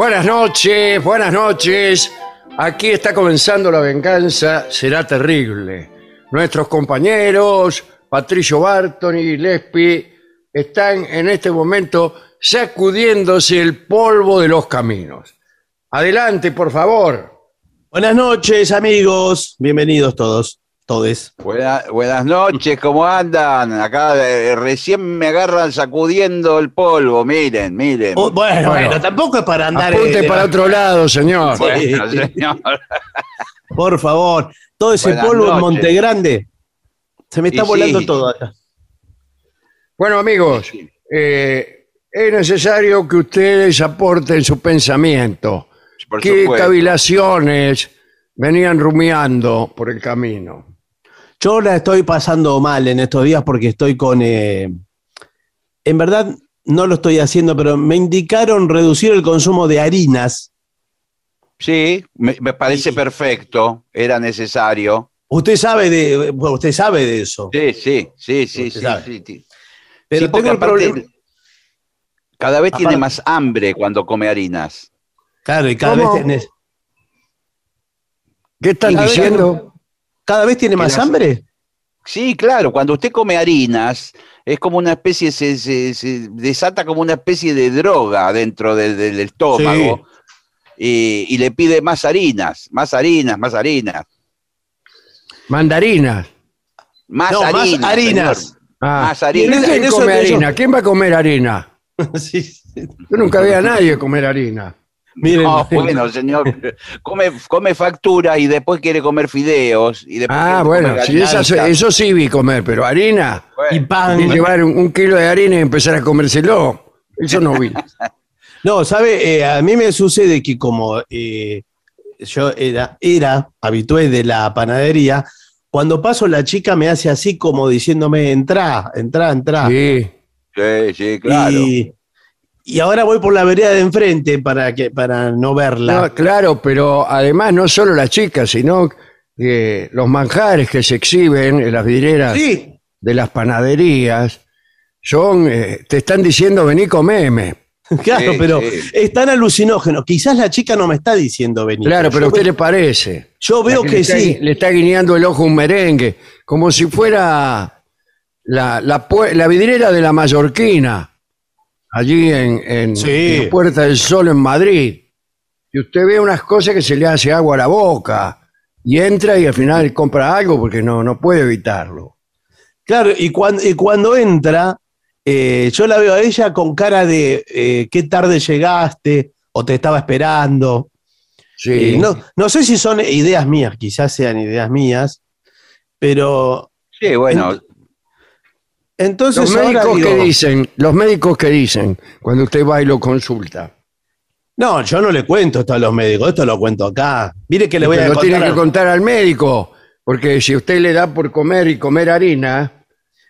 Buenas noches, buenas noches. Aquí está comenzando la venganza, será terrible. Nuestros compañeros, Patricio Barton y Lespi, están en este momento sacudiéndose el polvo de los caminos. Adelante, por favor. Buenas noches, amigos. Bienvenidos todos, todes. Buena- buenas noches, ¿cómo andan? Acá eh, recién me agarran sacudiendo el polvo, miren, miren. Oh, bueno, Bueno. bueno, tampoco es para andar. Apunte eh, para otro lado, señor. Sí. Bueno, señor. Por favor, todo ese Buenas polvo en noches. Monte Grande. Se me está Y volando sí. todo acá. Bueno, amigos, eh, es necesario que ustedes aporten su pensamiento. Por ¿Qué supuesto. cavilaciones venían rumiando por el camino? Yo la estoy pasando mal en estos días porque estoy con. eh, en verdad, no lo estoy haciendo, pero me indicaron reducir el consumo de harinas. Sí, me, me parece perfecto, era necesario. Usted sabe de, bueno, usted sabe de eso. Sí, sí, sí, sí, Usted sí, sabe. sí, sí. Pero Sí, tengo el problema. Cada vez tiene más hambre cuando come harinas. Claro, y cada ¿Cómo? vez, tenés- ¿Qué están diciendo? Cada vez tiene más las- hambre. Sí, claro, cuando usted come harinas, es como una especie, se, se- se desata como una especie de droga dentro del, del estómago y, y le pide más harinas, más harinas, más harinas, Mandarinas. más No, más harinas. Ah. Más harinas. en ¿Quién come harina? ¿Quién va a comer harina? Sí, sí. Yo nunca vi a nadie comer harina. Miren, No, bueno, señor, come, come factura y después quiere comer fideos. Y después Ah, bueno, gallinadas. eso sí vi comer, pero harina. Bueno, y pan. Y llevar un, un kilo de harina y empezar a comérselo. Eso no vi. No, sabe, Eh, a mí me sucede que como eh, yo era, era habitué de la panadería, cuando paso la chica me hace así como diciéndome, entra, entra, entra. Sí. sí, sí, claro. Y, y ahora voy por la vereda de enfrente para, que, para no verla. No, claro, pero además no solo las chicas, sino que los manjares que se exhiben en las vidrieras sí, de las panaderías son, eh, te están diciendo vení comeme. Claro, Sí, pero sí. es tan alucinógeno. Quizás la chica no me está diciendo venir. Claro, pero ¿a yo, usted ve- le parece? yo veo La que, le está, sí. Le está guiñando el ojo un merengue, como si fuera la, la vidriera de la Mallorquina, allí en, en, Sí. en Puerta del Sol en Madrid. Y usted ve unas cosas que se le hace agua a la boca y entra y al final compra algo porque no, no puede evitarlo. Claro, y cuando, y cuando entra, eh, yo la veo a ella con cara de eh, qué tarde llegaste o te estaba esperando. Sí. Eh, no, no sé si son ideas mías, quizás sean ideas mías, pero Sí, bueno, entonces los ahora médicos digo, que dicen, los médicos que dicen cuando usted va y lo consulta. no, yo no le cuento esto a los médicos, esto lo cuento acá. Mire que le voy a lo tiene contar que contar al médico, porque si usted le da por comer y comer harina,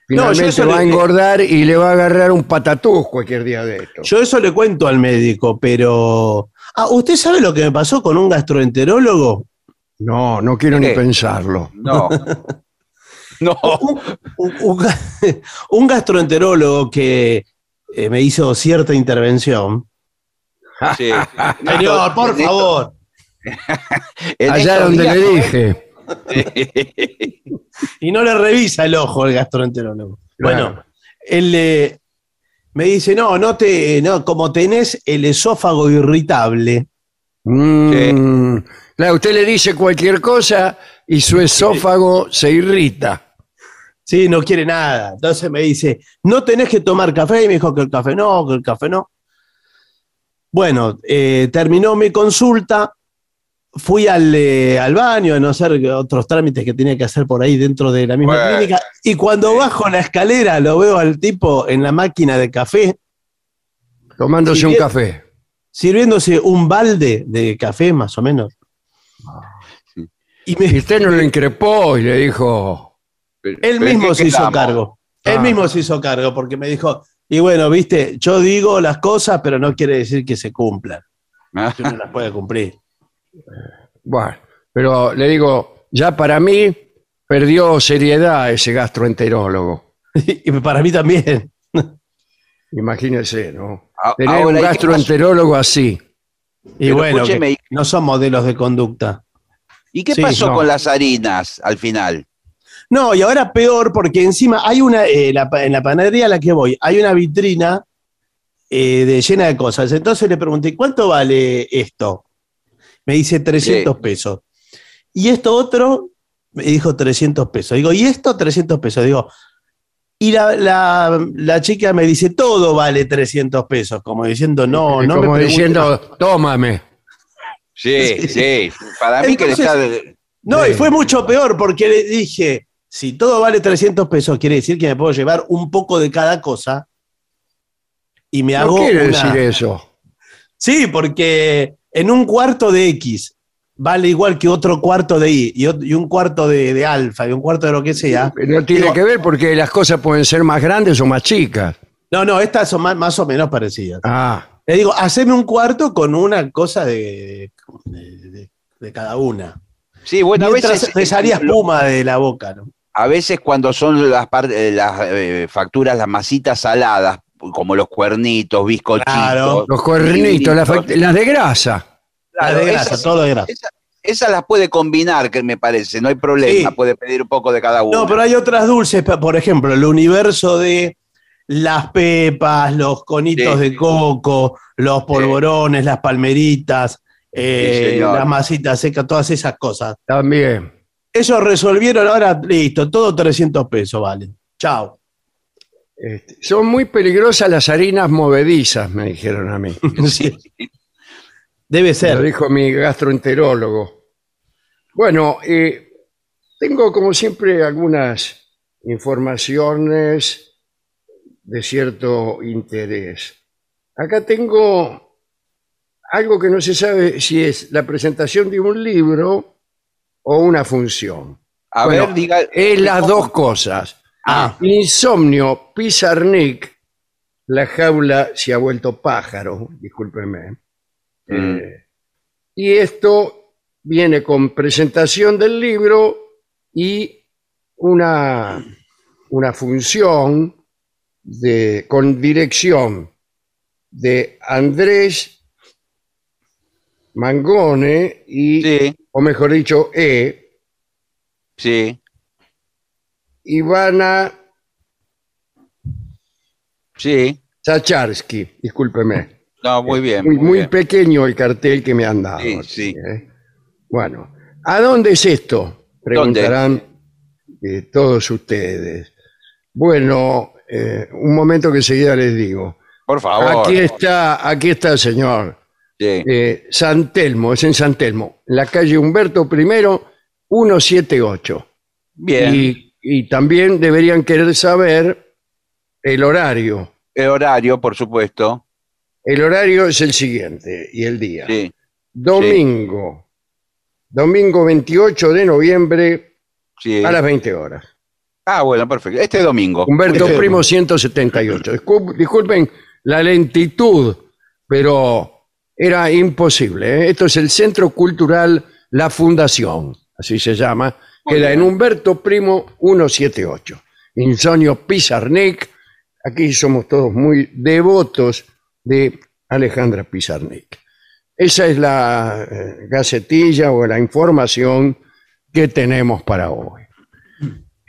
No, finalmente eso va a engordar y le va a agarrar un patatús cualquier día de esto. Yo eso le cuento al médico, pero... Ah, ¿usted sabe lo que me pasó con un gastroenterólogo? No, no quiero ni pensarlo. no. No. un, un ga- un gastroenterólogo que eh, me hizo cierta intervención. Sí. Señor, por favor. Allá donde días- le dije. Y no le revisa el ojo el gastroenterólogo. Claro. Bueno, él eh, me dice, no, no te, no, como tenés el esófago irritable. Mm, Claro, usted le dice cualquier cosa y su esófago se irrita. Sí, no quiere nada. Entonces me dice, no tenés que tomar café. Y me dijo que el café no, que el café no. Bueno, eh, terminó mi consulta. Fui al, eh, al baño, a no ser que otros trámites que tenía que hacer por ahí dentro de la misma Bueno. clínica. Y cuando bajo la escalera, lo veo al tipo en la máquina de café, Tomándose un café. sirviéndose un balde de café, más o menos. Y me- Y usted no lo increpó y le dijo, Pero- Él pero mismo ¿qué se hizo cargo. Él Ah. mismo se hizo cargo porque me dijo, y bueno, viste, yo digo las cosas, pero no quiere decir que se cumplan. Ah, Que uno las puede cumplir. bueno, pero le digo, ya para mí perdió seriedad ese gastroenterólogo. y para mí también. Imagínese, ¿no? A- Tener ahora, un ¿y qué gastroenterólogo así. Y Pero bueno, que no son modelos de conducta. ¿Y qué Sí, pasó no. con las harinas al final? No, y ahora peor porque encima hay una, eh, la en la panadería a la que voy, hay una vitrina eh, de, llena de cosas. Entonces le pregunté, ¿cuánto vale esto? Me dice 300 pesos. Y esto otro me dijo 300 pesos. Digo, ¿y esto 300 pesos? Digo, y la, la- la chica me dice, todo vale 300 pesos, como diciendo, no, no como me pregunte- diciendo, tómame. Sí, sí. Para mí que le está. No, y fue mucho peor porque le dije, si todo vale 300 pesos, quiere decir que me puedo llevar un poco de cada cosa y me No hago quiere una- decir eso. Sí, porque en un cuarto de X vale igual que otro cuarto de Y y, un cuarto de, de alfa y un cuarto de lo que sea. No tiene Digo- que ver porque las cosas pueden ser más grandes o más chicas. No, no, estas son más, más o menos parecidas. Ah, Le digo, haceme un cuarto con una cosa de, de- de- de cada una. Sí, bueno, a Mientras veces. me salía espuma de la boca, ¿no? A veces cuando son las, eh, las eh, facturas, las masitas saladas, como los cuernitos, bizcochitos. Claro. los cuernitos, las, las de grasa. La de grasa, esas, todo de grasa. esas- esas las puede combinar, que me parece, no hay problema, Sí. puede pedir un poco de cada uno. No, pero hay otras dulces, por ejemplo, el universo de las pepas, los conitos Sí. de coco, los polvorones, las palmeritas, eh, las masitas secas, todas esas cosas. También. Ellos resolvieron ahora, listo, todo 300 pesos, vale. Chao. Este, son muy peligrosas las harinas movedizas, me dijeron a mí. Sí. Debe Lo ser. dijo mi gastroenterólogo. Bueno, eh, tengo como siempre algunas informaciones de cierto interés. Acá tengo algo que no se sabe si es la presentación de un libro o una función. a bueno, ver, diga. Es las dos cosas. Ah, Insomnio, Pizarnik, la jaula se ha vuelto pájaro, discúlpenme. Mm. Eh, y esto viene con presentación del libro y una, una función de, con dirección de Andrés Mangone y, Sí, o mejor dicho, E, sí, Ivana sí. Zacharsky, discúlpeme. No, muy bien. Muy, muy bien. pequeño el cartel que me han dado. Sí, sí. ¿eh? Bueno, ¿a dónde es esto? Preguntarán eh, todos ustedes. Bueno, eh, un momento que enseguida les digo. Por favor. Aquí está, aquí está el señor. Sí. Eh, San Telmo, es en San Telmo, en la calle Humberto I, 178. Bien. Y, y también deberían querer saber el horario. El horario, por supuesto. El horario es el siguiente y el día. Sí. Domingo. Domingo 28 de noviembre sí. a las 20 horas. Ah, bueno, perfecto. Este domingo. Humberto Este Primo 178. Discul- Disculpen la lentitud, pero era imposible. ¿eh? Esto es el Centro Cultural La Fundación, así se llama. Queda en. Humberto Primo 178. Insonio Pizarnik. Aquí somos todos muy devotos de Alejandra Pizarnik. Esa es la eh, gacetilla o la información que tenemos para hoy.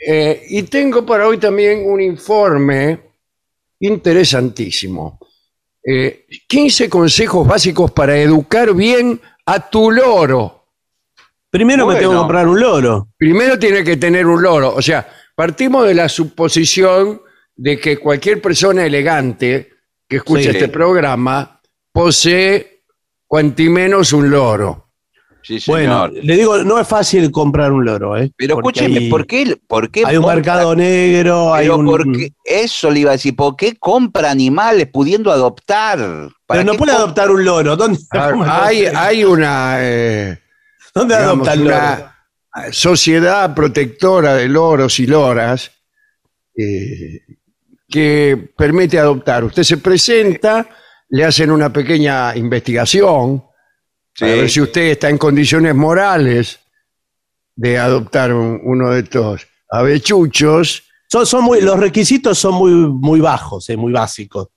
Eh, y tengo para hoy también un informe interesantísimo. Eh, 15 consejos básicos para educar bien a tu loro. Primero me Bueno. tengo que comprar un loro. Primero tiene que tener un loro. O sea, partimos de la suposición de que cualquier persona elegante que escuche Sí. este programa posee cuantimenos un loro. Sí, señor. Bueno, le digo, no es fácil comprar un loro, ¿eh? Pero Porque escúcheme, hay- ¿por qué? ¿Por qué Hay un compra- mercado negro, hay Pero un... ¿por qué? Eso le iba a decir, ¿por qué compra animales pudiendo adoptar? ¿Para Pero no puede adoptar un loro. ¿Dónde, Hay, hay una, eh, ¿Dónde digamos, adopta el loro? una sociedad protectora de loros y loras eh, que permite adoptar. Usted se presenta, le hacen una pequeña investigación Sí. para ver si usted está en condiciones morales de adoptar un- uno de estos avechuchos Son, son muy, los requisitos son muy, muy bajos, eh, muy básicos.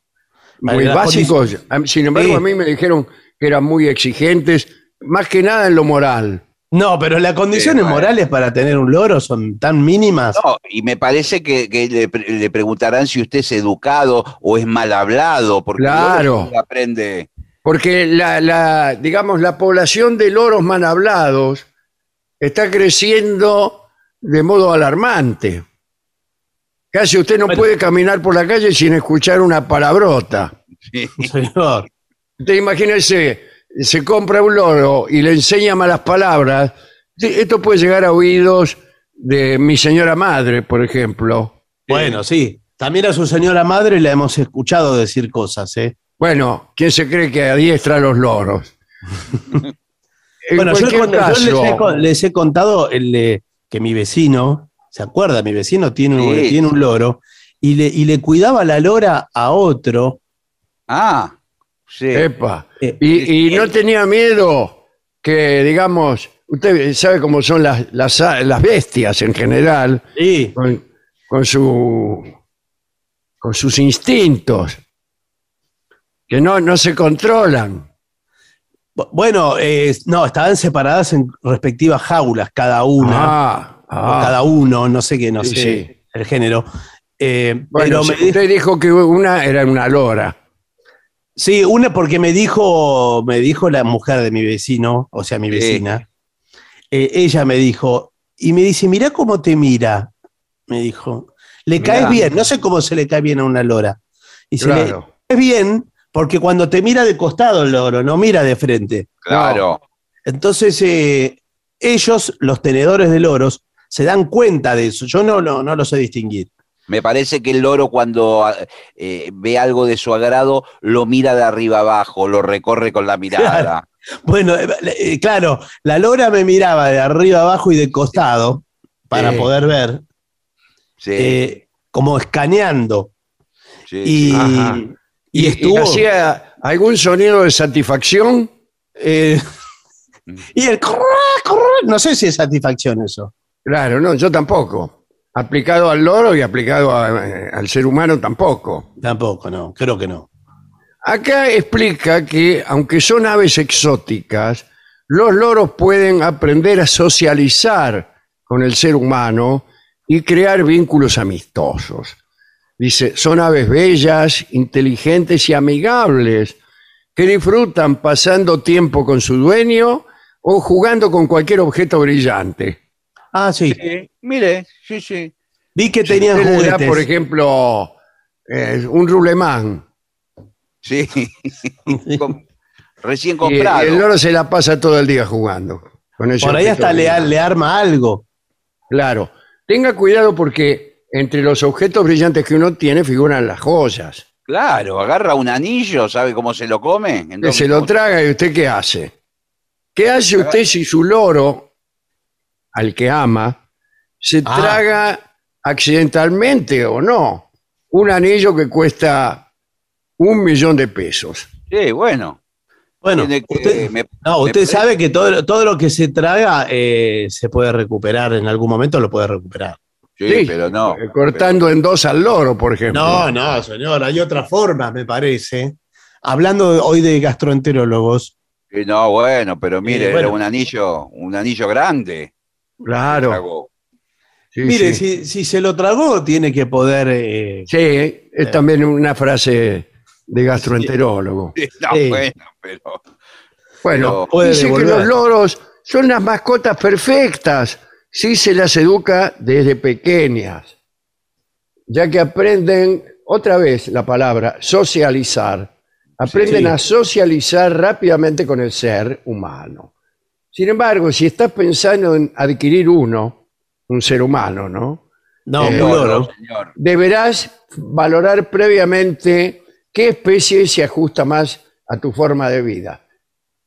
muy Las básicos. A Sin embargo, Sí. a mí me dijeron que eran muy exigentes, más que nada en lo moral. No, pero las condiciones bueno. morales para tener un loro son tan mínimas. No, y me parece que, que le, pre- le preguntarán si usted es educado o es mal hablado, porque Claro. uno aprende. Porque la, la, digamos, la población de loros mal hablados está creciendo de modo alarmante. Casi usted no Bueno. puede caminar por la calle sin escuchar una palabrota. Señor. Usted imagínese, se compra un loro y le enseña malas palabras. Sí, Esto puede llegar a oídos de mi señora madre, por ejemplo. Bueno, sí. También a su señora madre la hemos escuchado decir cosas, ¿eh? Bueno, ¿quién se cree que adiestra a los loros? En bueno, yo, cuando- yo les, he, les contado el que mi vecino, ¿se acuerda? Mi vecino tiene, un- Sí. tiene un loro y le, y le cuidaba la lora a otro. Ah, sí. Epa. Eh, Y, y no tenía miedo que, digamos, usted sabe cómo son las, las, las bestias en general, Sí, con, con su, con sus instintos, que no, no se controlan. Bu- Bueno, eh, no, estaban separadas en respectivas jaulas, cada una, Ah, ah. cada uno, no sé qué, no Sí, sé sí. el género. Eh, Bueno, pero me dijo- usted dijo que una era una lora. sí, una porque me dijo, me dijo la mujer de mi vecino, o sea, mi Sí. vecina. Eh, ella me dijo, y me dice, mira cómo te mira, me dijo. Le Mirá. caes bien, no sé cómo se le cae bien a una lora. Y se le Claro. caes bien porque cuando te mira de costado el loro, no mira de frente. Claro. Entonces, eh, ellos, los tenedores de loros, se dan cuenta de eso. Yo no, no, no lo sé distinguir. Me parece que el loro cuando eh, ve algo de su agrado lo mira de arriba abajo, lo recorre con la mirada. Bueno, eh, claro, la lora me miraba de arriba abajo y de costado para poder ver, Sí, eh, como escaneando. sí, Y, sí. Ajá. Y ¿Y, estuvo. y hacía algún sonido de satisfacción? eh, y el. corra, corra, no sé si es satisfacción eso. Claro, no, yo tampoco. Aplicado al loro y aplicado a- eh, al ser humano tampoco. Tampoco, no, creo que no. Acá explica que, aunque son aves exóticas, los loros pueden aprender a socializar con el ser humano y crear vínculos amistosos. Dice, son aves bellas, inteligentes y amigables, que disfrutan pasando tiempo con su dueño o jugando con cualquier objeto brillante. Ah, sí. Sí, mire, sí, sí. Vi que tenían Usted le da, juguetes. por ejemplo, eh, un rulemán. Sí. Com- recién Y comprado. el loro se la pasa todo el día jugando. con Por ahí hasta le arma algo. Claro. Tenga cuidado porque entre los objetos brillantes que uno tiene figuran las joyas. Claro, agarra un anillo, ¿sabe cómo se lo come? Que se lo traga y usted qué hace. ¿Qué hace usted si su loro, al que ama, se Ah. traga accidentalmente o no un anillo que cuesta un millón de pesos? Sí, bueno. Bueno, Tiene que- usted, me- no, me usted parece- sabe que todo, todo lo que se traga eh, se puede recuperar, en algún momento lo puede recuperar. Sí, Sí, pero no. eh, Cortando en dos al loro, por ejemplo. No, no, señor, hay otra forma, me parece. Hablando hoy de gastroenterólogos, Sí, no, bueno, pero mire, Eh, bueno. era un anillo, un anillo grande. Claro. Sí, mire, sí. Si, si se lo tragó, tiene que poder. eh, Sí, es también una frase de gastroenterólogo. Sí, No, Sí. bueno, pero. Bueno, Pero- dice que los loros son las mascotas perfectas si se las educa desde pequeñas, ya que aprenden, otra vez la palabra, socializar. Aprenden Sí. a socializar rápidamente con el ser humano. Sin embargo, si estás pensando en adquirir uno, un ser humano, ¿no? no, Eh, No, no, señor. deberás valorar previamente qué especie se ajusta más a tu forma de vida.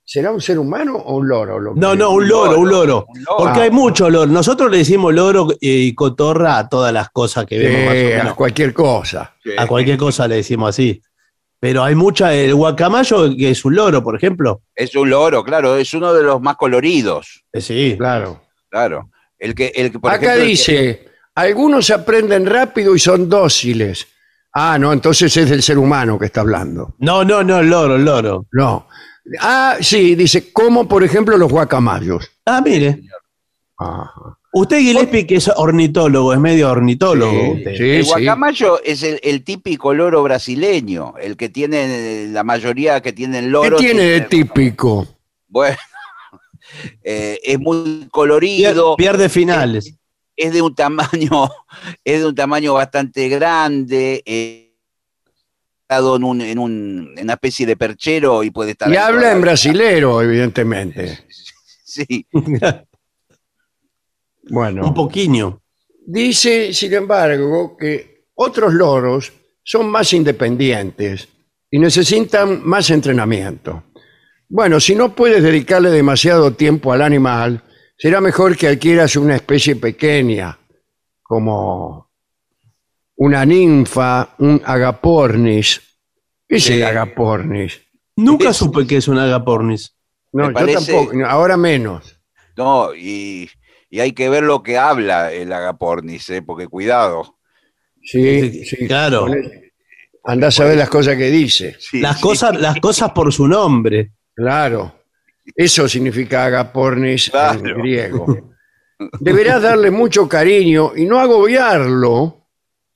¿Será un ser humano o un loro? lo No, que- no, un loro, un loro. Un loro. Porque Ah. hay mucho loro. Nosotros le decimos loro y cotorra a todas las cosas que vemos más o Eh, a menos. cualquier cosa. Sí. A cualquier cosa le decimos así. Pero hay mucha, el guacamayo que es un loro, por ejemplo. Es un loro, claro, es uno de los más coloridos. Eh, Sí. Claro. Claro. El que, el que por Acá ejemplo, el que- dice, algunos aprenden rápido y son dóciles. Ah, no, entonces es del ser humano que está hablando. No, no, no, el loro, el loro. No. Ah, sí, dice, como por ejemplo los guacamayos. Ah, mire. Ajá. Usted, Gillespie, que es ornitólogo, es medio ornitólogo. Sí, usted. sí. el guacamayo es el, el típico loro brasileño, el que tiene la mayoría que tienen ¿Qué loros. tiene de típico? Bueno, eh, es muy Pier- colorido, Pierde finales. es de un tamaño, es de un tamaño bastante grande, eh, en, un, en, un- en una especie de perchero y puede estar. Y habla en brasilero, evidentemente. Sí, Bueno. Un poquillo. Dice, sin embargo, que otros loros son más independientes y necesitan más entrenamiento. Bueno, si no puedes dedicarle demasiado tiempo al animal, será mejor que adquieras una especie pequeña, como una ninfa, un agapornis. ¿Qué es el agapornis? Nunca Es- supe que es un agapornis. No, Me yo parece- tampoco, ahora menos. no, y, y hay que ver lo que habla el agapornis, eh, porque cuidado. Sí, sí, claro. Andás a ver las cosas que dice. Sí, Las sí. cosas, las cosas por su nombre. Claro. Eso significa agapornis en griego. Deberás darle mucho cariño y no agobiarlo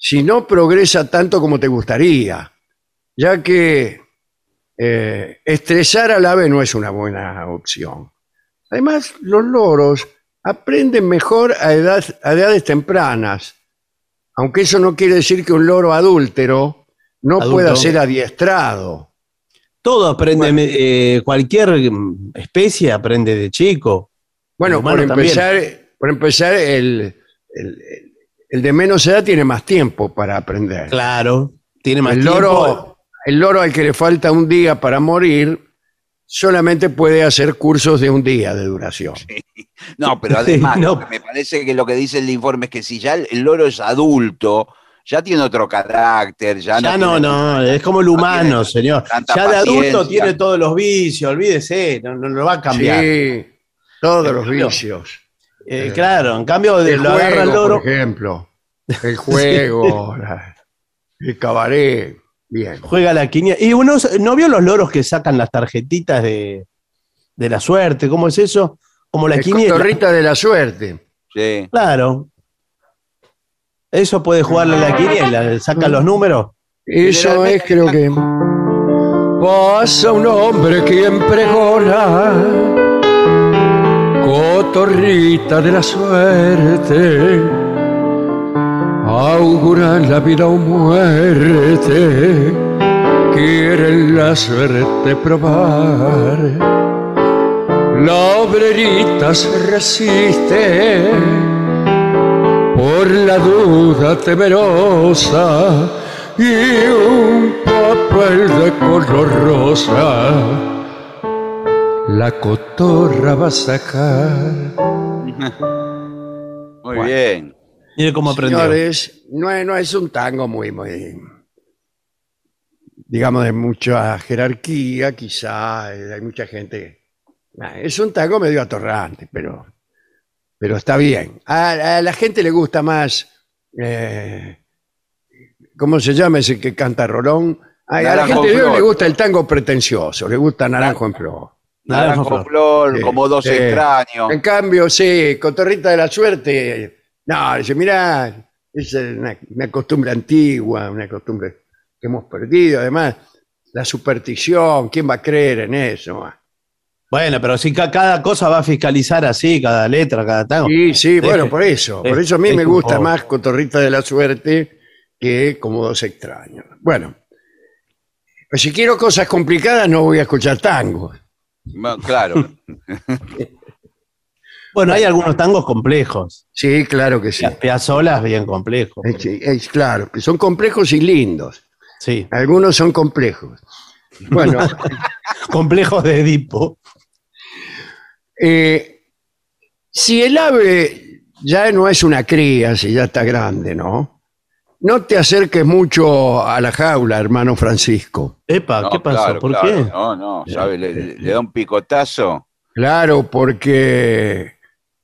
si no progresa tanto como te gustaría, ya que eh, estresar al ave no es una buena opción. Además, los loros aprenden mejor a, edad- a edades tempranas, aunque eso no quiere decir que un loro adúltero no Adulto. pueda ser adiestrado. Todo aprende, eh, cualquier mm, especie aprende de chico. Bueno, por empezar, por empezar el, el- el de menos edad tiene más tiempo para aprender. Claro. Tiene más el, tiempo. loro, el loro al que le falta un día para morir solamente puede hacer cursos de un día de duración. No, pero además, No. lo que me parece que lo que dice el informe es que si ya el, el loro es adulto, ya tiene otro carácter, ya, Ya no. no, tiene- no, es como el humano, señor. Ya de adulto tiene todos los vicios, olvídese, no, no lo va a cambiar. Sí, todos los vicios. Eh, claro, en cambio de, lo agarra el juego, loro. por ejemplo. El juego, la- el cabaret. Bien. Juega la quiniela. Y uno no vio los loros que sacan las tarjetitas de, de la suerte. ¿Cómo es eso? Como la El quiniela. cotorrita de la suerte. Sí. Claro. Eso puede jugarle a la quiniela. Saca los números. Eso es, creo que. Pasa un hombre quien pregona, cotorrita de la suerte, auguran la vida o muerte, quieren la suerte probar. La obrerita se resiste. Por la duda temerosa y un papel de color rosa la cotorra va a sacar. Muy bien. Mire cómo aprendió. Señores, no es, no es un tango muy, muy, digamos, de mucha jerarquía, quizá, eh, hay mucha gente. Nah, Es un tango medio atorrante, pero, pero está bien. A, a la gente le gusta más, eh, ¿cómo se llama ese que canta Rolón? Ay, a la gente le gusta el tango pretencioso, le gusta Naranjo en Flor. Naranjo Naranjo Flor. Flor, Sí, como dos sí. extraños. En cambio, sí, Cotorrita de la Suerte, no, dice, mirá, es una, una costumbre antigua, una costumbre que hemos perdido, además, la superstición, ¿quién va a creer en eso? Bueno, pero si ca- cada cosa va a fiscalizar así, cada letra, cada tango. Sí, sí, bueno, por eso, por eso a mí me gusta más Cotorrita de la Suerte que como dos extraños. Bueno, pues si quiero cosas complicadas no voy a escuchar tango. Ma- Claro. Bueno, hay algunos tangos complejos. Sí, claro que sí. Las bien complejos. Es, es claro, que son complejos y lindos. Sí, Algunos son complejos. Bueno, complejos de Edipo. eh, si el ave ya no es una cría, si ya está grande, ¿no? No te acerques mucho a la jaula, hermano Francisco. Epa, No, ¿qué pasó? claro, ¿Por claro. qué? No, no, ¿sabe? Le, le- le da un picotazo. Claro, porque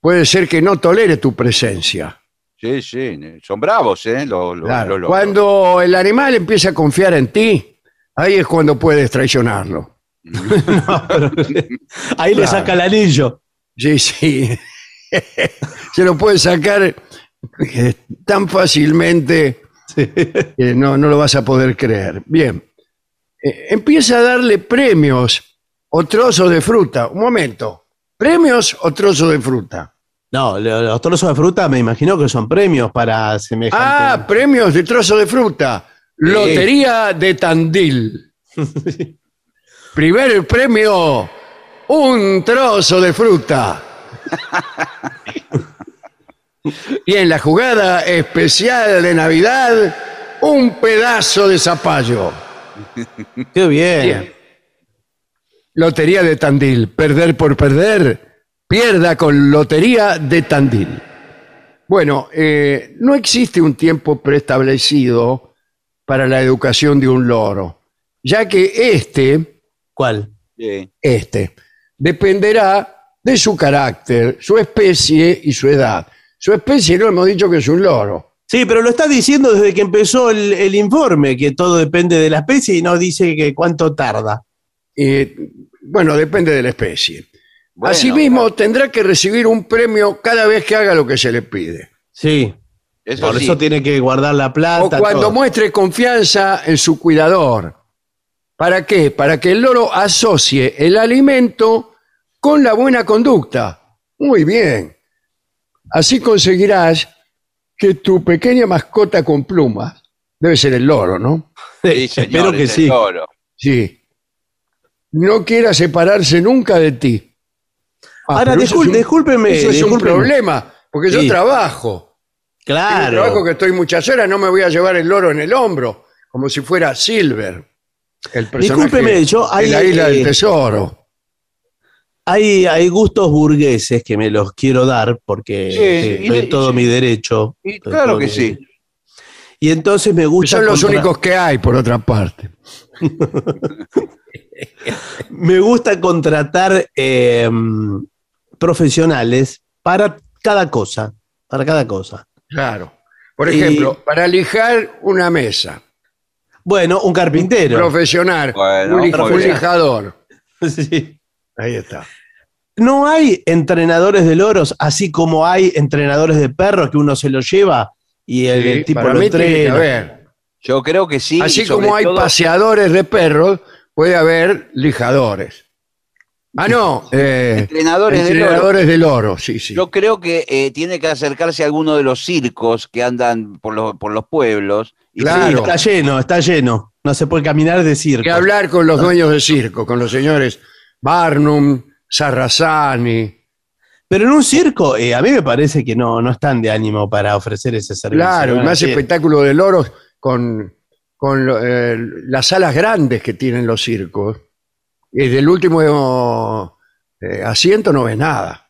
puede ser que no tolere tu presencia. Sí, sí. Son bravos, ¿eh? Los, los- Claro. los- Cuando el animal empieza a confiar en ti, ahí es cuando puedes traicionarlo. No, pero- ahí le Claro. saca el anillo. Sí, sí. Se lo puede sacar eh, tan fácilmente no, no lo vas a poder creer. Bien. Eh, empieza a darle premios o trozos de fruta. Un momento. ¿Premios o trozos de fruta? No, lo- los trozos de fruta me imagino que son premios para semejante. Ah, premios de trozo de fruta. Lotería de Tandil. Primer premio, un trozo de fruta. Y en la jugada especial de Navidad, un pedazo de zapallo. Qué bien. Bien. Lotería de Tandil. Perder por perder, pierda con Lotería de Tandil. Bueno, eh, no existe un tiempo preestablecido para la educación de un loro, ya que este, ¿Cuál? Este, dependerá de su carácter, su especie y su edad. Su especie no hemos dicho que es un loro. Sí, pero lo está diciendo desde que empezó el, el informe, que todo depende de la especie y no dice que cuánto tarda. Eh, bueno, depende de la especie. Bueno, Asimismo, tendrá que recibir un premio cada vez que haga lo que se le pide. Sí, Eso por sí. eso tiene que guardar la plata. O cuando todo. muestre confianza en su cuidador. ¿Para qué? Para que el loro asocie el alimento con la buena conducta. Muy bien. Así conseguirás que tu pequeña mascota con plumas, debe ser el loro, ¿no? Sí, señor, Espero que es el sí. loro. Sí. No quiera separarse nunca de ti. Ah, Ahora, eso es un- discúlpeme. Eso es un problema, porque yo Sí. trabajo. Tengo un trabajo Claro. que estoy muchas horas, no me voy a llevar el loro en el hombro, como si fuera Silver, el personaje Discúlpeme, yo de hay, la isla eh, del tesoro. Hay, hay gustos burgueses que me los quiero dar porque Sí, eh, y le- en todo mi derecho. Y claro que mi sí. derecho. Y entonces me gusta. Son los contra- únicos que hay, por otra parte. Me gusta contratar eh, profesionales para cada cosa. Para cada cosa. Claro. Por Y- ejemplo, para lijar una mesa. Bueno, un carpintero. Profesional. Bueno, un, lij- un lijador. Sí. Ahí está. No hay entrenadores de loros, así como hay entrenadores de perros que uno se los lleva y el, Sí, el tipo para lo mí tiene que entrena. haber. Yo creo que sí. Así como hay todo- paseadores de perros, puede haber lijadores. Ah, no. eh, Entrenadores de entrenadores de loro, sí, sí. Yo creo que eh, tiene que acercarse a alguno de los circos que andan por los, por los pueblos. Y Claro. Sí, está lleno, está lleno. No se puede caminar de circo. que hablar con los dueños de circo, con los señores Barnum, Sarrazani. Pero en un circo, eh, a mí me parece que no, no están de ánimo para ofrecer ese servicio. Claro, y más espectáculo de loros con, con eh, las alas grandes que tienen los circos. Y del último eh, asiento no ves nada.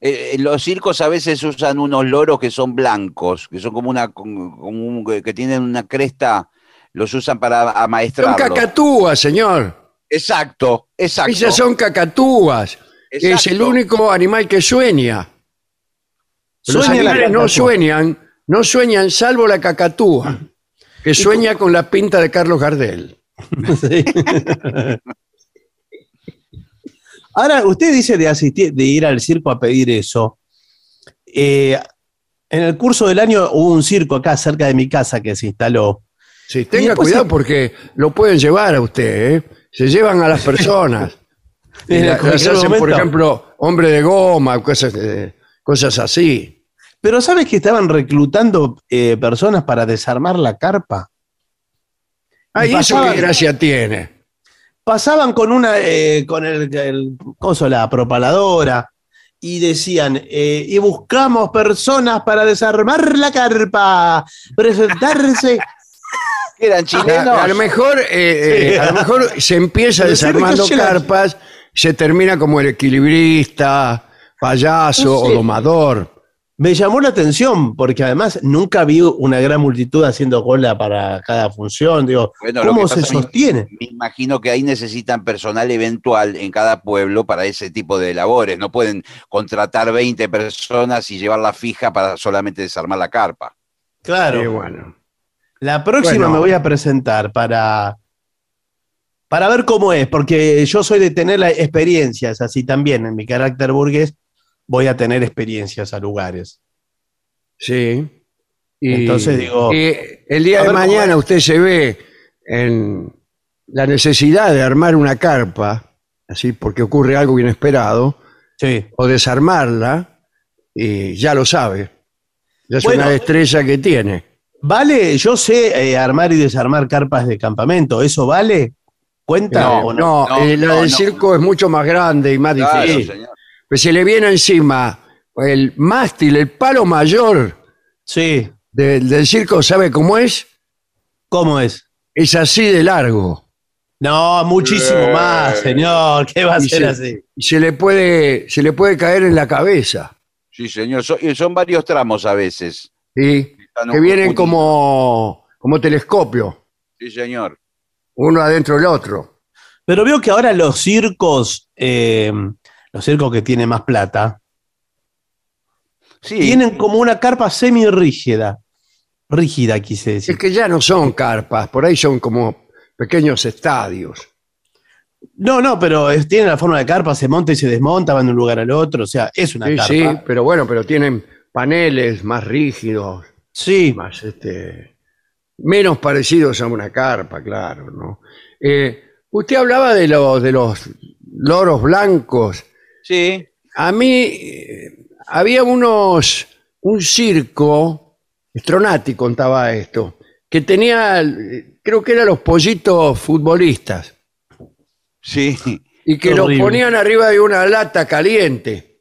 Eh, los circos a veces usan unos loros que son blancos, que son como una, como un- que tienen una cresta, los usan para Son amaestrarlos. cacatúas, señor. Exacto, exacto. Esas son cacatúas. Es el único animal que sueña. Los Sueña la animales no cacatúa. sueñan, no sueñan salvo la cacatúa, que sueña con la pinta de Carlos Gardel. Sí. Ahora, usted dice de asistir, de ir al circo a pedir eso. Eh, en el curso del año hubo un circo acá cerca de mi casa que se instaló. Sí, tenga cuidado se- porque lo pueden llevar a usted, ¿eh? Se llevan a las personas. Y En la- cualquier las hacen, por ejemplo, hombre de goma, cosas, eh, cosas así. Pero ¿sabes que estaban reclutando eh, personas para desarmar la carpa? Ah, ¿y eso Pasaba- qué gracia tiene? Pasaban con una, eh, con el, el coso, la propaladora, y decían, eh, y buscamos personas para desarmar la carpa, presentarse. Eran A, chilenos. a lo mejor, eh, eh, a lo mejor se empieza Pero desarmando carpas, se termina como el equilibrista, payaso No o domador. Me llamó la atención porque además nunca vi una gran multitud haciendo cola para cada función. Digo, Bueno, ¿cómo se sostiene? Me imagino que ahí necesitan personal eventual en cada pueblo para ese tipo de labores. No pueden contratar 20 personas y llevarla fija para solamente desarmar la carpa. Claro. Y bueno. La próxima Bueno. me voy a presentar para, para ver cómo es, porque yo soy de tener experiencias, así también en mi carácter burgués voy a tener experiencias a lugares. Sí. Y, Entonces digo, y el día de mañana usted se ve en la necesidad de armar una carpa, así porque ocurre algo inesperado, Sí. o desarmarla, y ya lo sabe. Ya es Bueno. una destreza que tiene. Vale, yo sé eh, armar y desarmar carpas de campamento, ¿eso vale? ¿Cuenta No, o no, No, eh, la del no. circo es mucho más grande y más Claro, difícil. señor. Pues se le viene encima el mástil, el palo mayor Sí. del- del circo, ¿sabe cómo es? ¿Cómo es? Es así de largo. No, muchísimo más, señor. ¿Qué va a Y ser se- así? y se le puede, se le puede caer en la cabeza. Sí, señor. Son, y son varios tramos a veces. ¿sí? Están Que vienen como, como telescopio, Sí, señor. uno adentro del otro. Pero veo que ahora los circos, eh, los circos que tienen más plata, Sí. tienen como una carpa semi-rígida. Rígida, quise decir. Es que ya no son carpas, por ahí son como pequeños estadios. No, no, pero es- tienen la forma de carpa, se monta y se desmonta, van de un lugar al otro. O sea, es una Sí, carpa. sí, pero bueno, pero tienen paneles más rígidos, Sí. más este, menos parecidos a una carpa, claro, ¿no? Eh, usted hablaba de los de los loros blancos. Sí. A mí eh, había unos un circo, Stronati contaba esto, que tenía, creo que eran los pollitos futbolistas, Sí. y que los Horrible. ponían arriba de una lata caliente.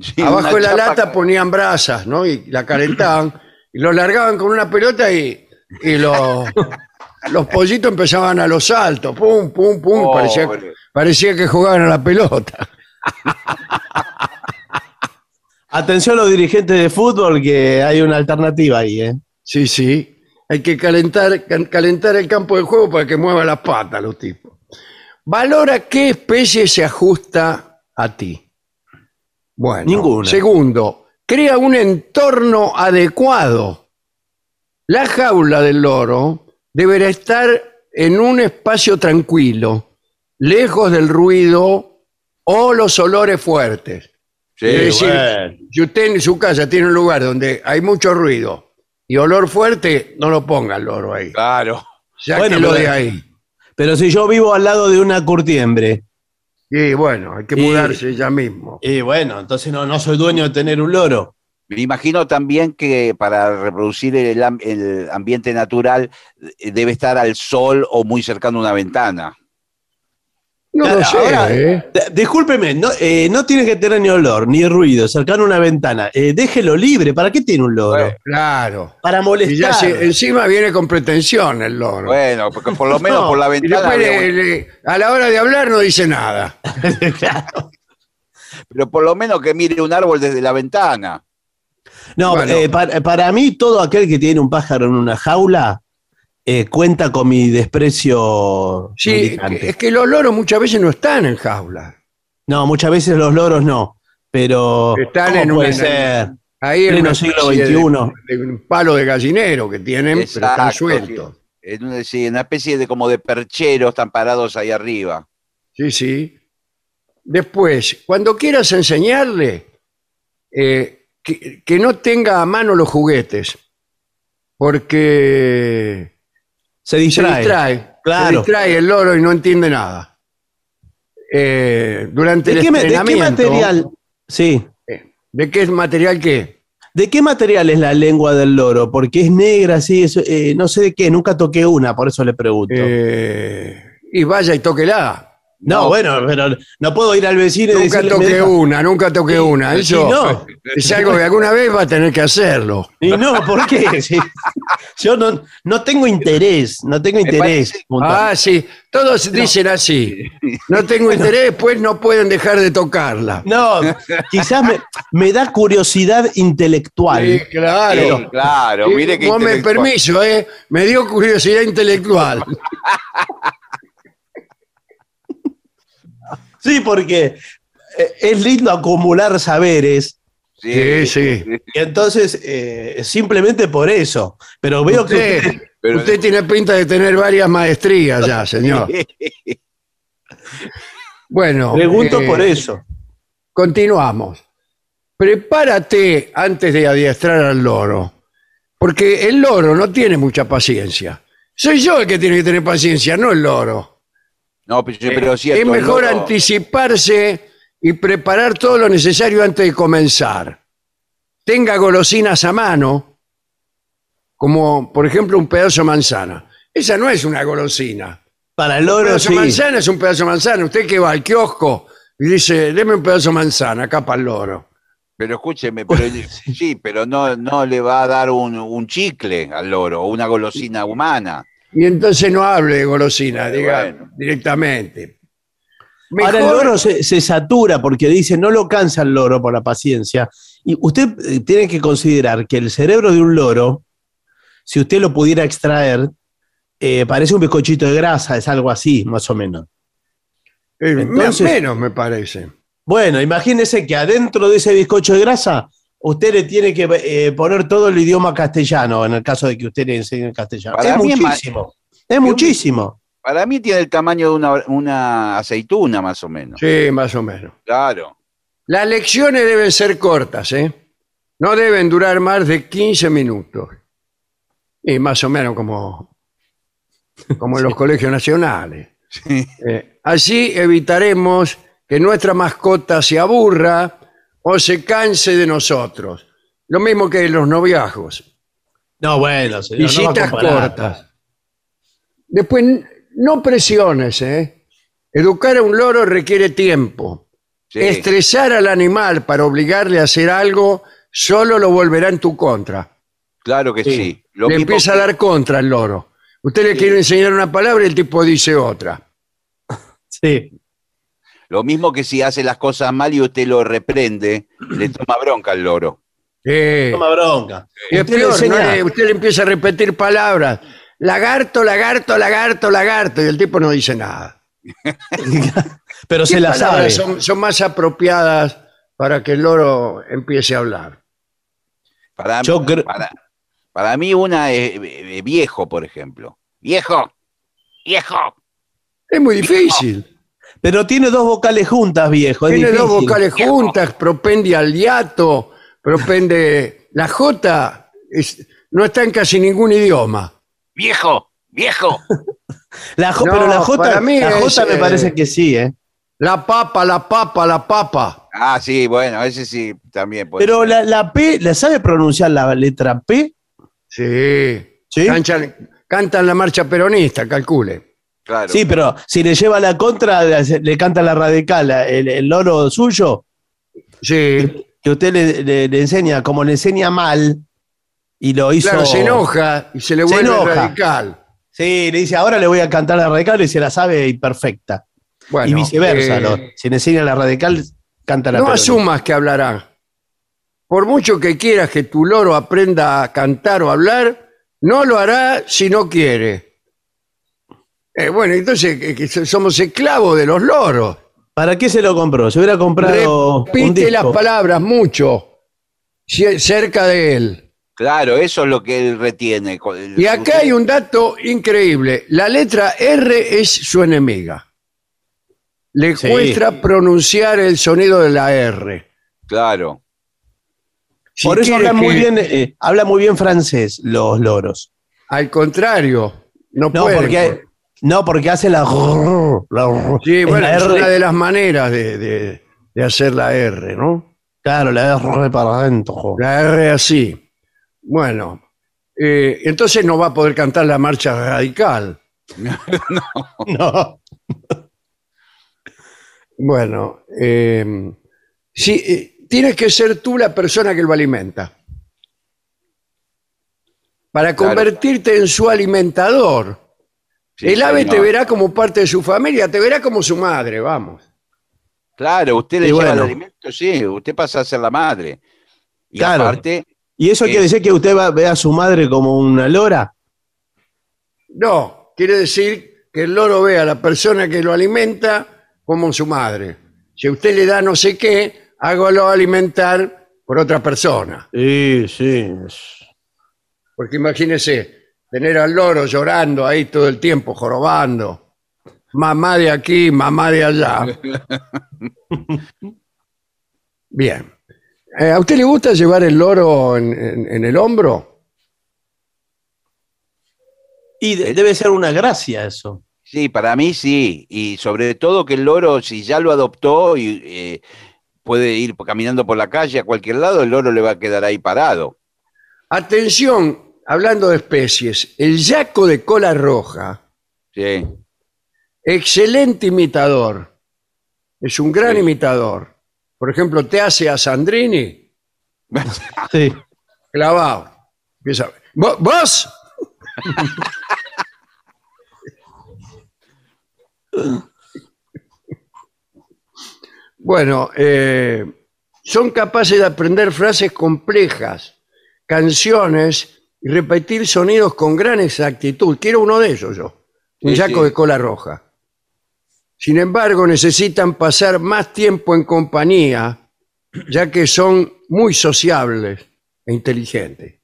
Sí, Abajo de la lata ponían brasas, ¿no? Y la calentaban, y lo largaban con una pelota y, y los, los pollitos empezaban a los saltos, pum, pum, pum, Oh, parecía, parecía que jugaban a la pelota. Atención los dirigentes de fútbol, que hay una alternativa ahí, ¿eh? Sí, sí. Hay que calentar, can- calentar el campo de juego para que muevan las patas los tipos. Valora qué especie se ajusta a ti. Bueno. Ninguna. Segundo, crea un entorno adecuado. La jaula del loro deberá estar en un espacio tranquilo, lejos del ruido o los olores fuertes. Sí, es decir, bueno. si usted en su casa tiene un lugar donde hay mucho ruido y olor fuerte, no lo ponga el loro ahí. claro. Sáquelo Bueno, pero- de ahí. Pero si yo vivo al lado de una curtiembre, Y bueno, hay que Y- mudarse ya mismo. y bueno, entonces no, no soy dueño de tener un loro. Me imagino también que para reproducir el, am- el ambiente natural eh, debe estar al sol o muy cercano a una ventana. No lo sé, Ahora, ¿eh? Discúlpeme, no, eh, no tiene que tener ni olor, ni ruido, cercano a una ventana. Eh, déjelo libre. ¿Para qué tiene un loro? Bueno, Claro. Para Y ya molestar. se- encima viene con pretensión el loro. Bueno, porque por lo menos No, por la y ventana. después le- a la hora de hablar no dice nada. Claro. Pero por lo menos que mire un árbol desde la ventana. No, Bueno. eh, para, para mí, todo aquel que tiene un pájaro en una jaula eh, cuenta con mi desprecio. Sí, militante. es que los loros muchas veces no están en jaula. No, muchas veces los loros no. Pero. Están ¿cómo en puede una- ser? Ahí en Pleno siglo de- XXI. de un palo de gallinero que tienen, pero están Exacto, sueltos. En una, sí, en una especie de como de percheros están parados ahí arriba. Sí, sí. Después, cuando quieras enseñarle, eh, que, que no tenga a mano los juguetes, porque Se se distrae. distrae. Claro. Se distrae el loro y no entiende nada. Eh, durante ¿De el qué, me- de qué entrenamiento... material? Sí. eh, ¿De qué material qué? ¿De qué material es la lengua del loro? Porque es negra, sí, eso, eh, no sé de qué, nunca toqué una, por eso le pregunto. Eh, y vaya y tóquela. No, bueno, pero no puedo ir al vecino y Nunca decirle... me toqué deja- una, nunca toqué una. y Eso no. es algo que alguna vez va a tener que hacerlo. Y no, ¿por qué? Sí. Yo no, no tengo interés, no tengo interés. Ah, sí, todos dicen así. No tengo interés, pues no pueden dejar de tocarla. No, quizás me, me da curiosidad intelectual. Sí, claro. Sí, claro, mire que vos me permiso, ¿eh? Me dio curiosidad intelectual. Sí, porque eh, es lindo acumular saberes. Sí, sí. Y entonces, eh, simplemente por eso. Pero veo que Usted, usted- Pero- usted tiene pinta de tener varias maestrías ya, señor. Bueno, pregunto eh, por eso. Continuamos. Prepárate antes de adiestrar al loro, porque el loro no tiene mucha paciencia. Soy yo el que tiene que tener paciencia, no el loro. No, pero, pero es cierto, es mejor anticiparse y preparar todo lo necesario antes de comenzar. Tenga golosinas a mano, como por ejemplo un pedazo de manzana. Esa no es una golosina. Para el Un loro, pedazo sí. de manzana es un pedazo de manzana. Usted que va al kiosco y dice, deme un pedazo de manzana acá para el loro. Pero escúcheme, pero, sí, pero no, no le va a dar un, un chicle al loro o una golosina humana. Y entonces no hable de golosina, diga bueno. directamente. Ahora el Mejor- loro se, se satura porque dice no lo cansa el loro por la paciencia. Y usted eh, tiene que considerar que el cerebro de un loro, si usted lo pudiera extraer, eh, parece un bizcochito de grasa, es algo así, más o menos. eh, entonces- menos me parece. Bueno, imagínese que adentro de ese bizcocho de grasa, usted le tiene que eh, poner todo el idioma castellano, en el caso de que usted le enseñe el castellano. Para es muchísimo. Es muchísimo. Para mí tiene el tamaño de una, una aceituna, más o menos. Sí, más o menos. Claro. Las lecciones deben ser cortas, ¿eh? No deben durar más de 15 minutos. Y más o menos como, como en los colegios nacionales. Sí. Eh, así evitaremos que nuestra mascota se aburra o se canse de nosotros. Lo mismo que los noviazgos. No, bueno, señor, no va a Visitas comparar. cortas. Después, no presiones, ¿eh? Educar a un loro requiere tiempo. Sí. Estresar al animal para obligarle a hacer algo solo lo volverá en tu contra. Claro que Sí. sí. Lo le mismo empieza que- a dar contra al loro. Usted le quiere enseñar una palabra y el tipo dice otra. Sí. Lo mismo que si hace las cosas mal y usted lo reprende, le toma bronca al loro. Eh, Toma bronca. y es Usted le peor, Le- usted le empieza a repetir palabras. Lagarto, lagarto, lagarto, lagarto. Y el tipo no dice nada. Pero se ¿Qué la sabe. Son, son más apropiadas para que el loro empiece a hablar. Para, Yo creo- para, para mí una es eh, viejo, por ejemplo. viejo, viejo. Es muy difícil. Pero tiene dos vocales juntas, viejo. es Tiene dos vocales juntas, propende al hiato, propende... La J es- no está en casi ningún idioma. Viejo, viejo. La J- No, pero la J, para mí la J es, me eh, parece que sí, ¿eh? La papa, la papa, la papa. Ah, sí, bueno, ese sí también puede Pero ser. la, la P, ¿la sabe pronunciar la letra P? Sí. Sí. Cantan, cantan la marcha peronista, calcule. Claro. Sí, pero si le lleva la contra, le, canta la radical, el, el loro suyo, Sí. que usted le, le- le enseña, como le enseña mal, y lo hizo. Claro, se enoja y se le Se vuelve enoja. radical. Sí, le dice, ahora le voy a cantar la radical y se la sabe y perfecta. Bueno, y viceversa, eh, ¿no? Si le enseña la radical, canta la no peronista. asumas que hablará. Por mucho que quieras que tu loro aprenda a cantar o hablar, no lo hará si no quiere. Eh, bueno, entonces que- que somos esclavos de los loros. ¿Para qué se lo compró? Se hubiera comprado un Repite las palabras mucho ci- cerca de él. Claro, eso es lo que él retiene. co- el- Y acá hay un dato increíble. La letra R es su enemiga. Le Sí. cuesta pronunciar el sonido de la R. Claro. Si Por eso quiere hablan muy que- bien, eh, habla muy bien francés los loros. Al contrario, no, No, pueden. porque, no, porque hace la. la- Sí, bueno, la es R. una de las maneras de, de- de hacer la R, ¿no? Claro, la R para adentro. La R así. Bueno, eh, entonces no va a poder cantar la marcha radical. No. Bueno, eh, sí, eh, tienes que ser tú la persona que lo alimenta. Para Claro. convertirte en su alimentador. Sí, el ave te verá como parte de su familia, te verá como su madre, vamos. Claro, usted le Y lleva bueno. el alimento, sí, usted pasa a ser la madre. Y Claro. aparte, ¿Y eso Eh. quiere decir que usted va, ve a su madre como una lora? No, quiere decir que el loro ve a la persona que lo alimenta como su madre. Si usted le da no sé qué, hágalo alimentar por otra persona. Sí, sí. Porque imagínese tener al loro llorando ahí todo el tiempo, jorobando. Mamá de aquí, mamá de allá. Bien. Eh, ¿A usted le gusta llevar el loro en, en- en el hombro? Y de- debe ser una gracia eso. sí, para mí sí. Y sobre todo que el loro, si ya lo adoptó y eh, puede ir caminando por la calle a cualquier lado, el loro le va a quedar ahí parado. Atención, hablando de especies, el yaco de cola roja, Sí. excelente imitador. Es un gran Sí. imitador. Por ejemplo, te hace a Sandrini Sí. clavado. Empieza, "¿Vo- ¿Vos? bueno, eh, son capaces de aprender frases complejas, canciones y repetir sonidos con gran exactitud. Quiero uno de ellos yo, un Sí, yaco sí. de cola roja. Sin embargo, necesitan pasar más tiempo en compañía, ya que son muy sociables e inteligentes.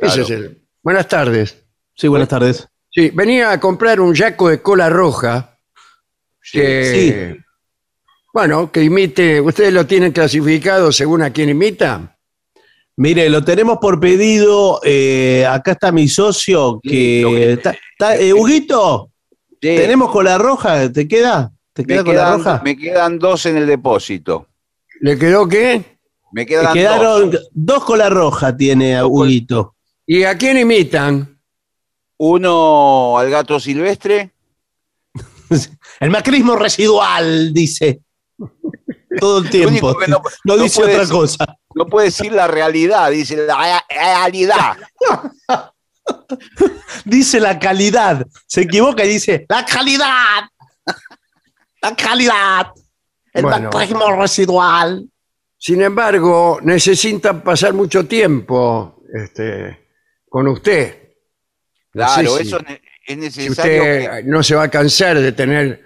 Ese Claro. es el. Buenas tardes. Sí, buenas tardes. Sí, venía a comprar un yaco de cola roja que, bueno, que imite, ustedes lo tienen clasificado según a quién imita. Mire, lo tenemos por pedido. eh, acá está mi socio que. está- está- eh, Huguito, Sí, ¿tenemos cola roja? ¿Te queda? ¿Te me, queda cola quedan, roja? me quedan dos en el depósito. ¿Le quedó qué? Me Me quedan quedaron dos. dos cola roja tiene Huguito. ¿Y a quién imitan? Uno al gato silvestre. El macrismo residual, dice. Todo el tiempo. único que no- no, no dice puede otra cosa. No puede decir la realidad, dice la realidad. Dice la calidad. Se equivoca y dice la calidad. La calidad. El Bueno. macrismo residual. Sin embargo, necesitan pasar mucho tiempo este, con usted. No Claro, si- eso es si necesario. usted que- no se va a cansar de tener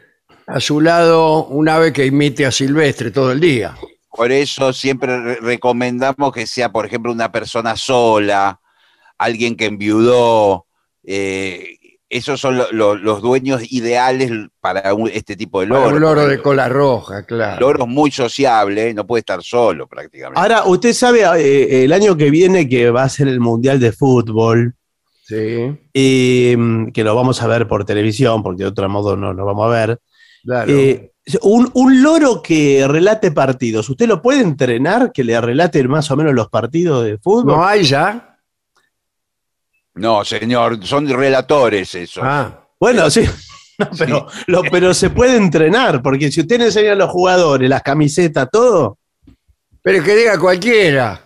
a su lado un ave que imite a Silvestre todo el día. Por eso siempre re- recomendamos que sea, por ejemplo, una persona sola, alguien que enviudó. eh, esos son lo- lo- los dueños ideales para un- este tipo de Para loros. un loro de cola roja, claro. Loro muy sociable, no puede estar solo prácticamente. Ahora, usted sabe, eh, el año que viene que va a ser el Mundial de Fútbol, Sí, eh, que lo vamos a ver por televisión, porque de otro modo no lo vamos a ver. claro. Eh, un, un loro que relate partidos, ¿usted lo puede entrenar que le relate más o menos los partidos de fútbol? ¿No hay ya? No, señor, son relatores eso. Ah, Bueno, sí. No, pero, lo- pero se puede entrenar, porque si usted le enseña a los jugadores las camisetas, todo, pero que diga cualquiera.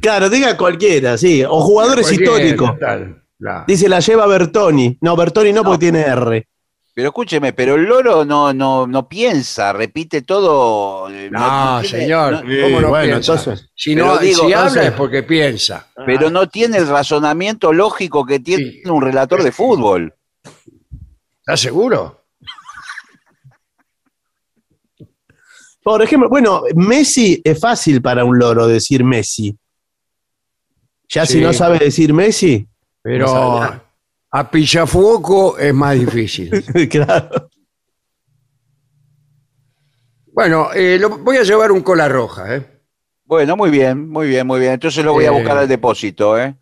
claro, diga cualquiera, sí, o jugadores históricos. Dice, la lleva Bertoni. No, Bertoni no, No. porque tiene R. Pero escúcheme, pero el loro no, no, no piensa, repite todo. eh, No, tiene- señor, no- ¿cómo no bueno, piensa? entonces- si no, digo, si habla es porque piensa. pero no tiene el razonamiento lógico que tiene Sí. un relator de fútbol. ¿Estás seguro? Por ejemplo, bueno, Messi es fácil para un loro decir Messi. Ya Sí. si no sabe decir Messi, Pero No. A Pichafuoco es más difícil. claro. bueno, eh, lo- voy a llevar un cola roja, ¿eh? Bueno, muy bien, muy bien, muy bien. Entonces lo voy a Eh. buscar al depósito, ¿eh?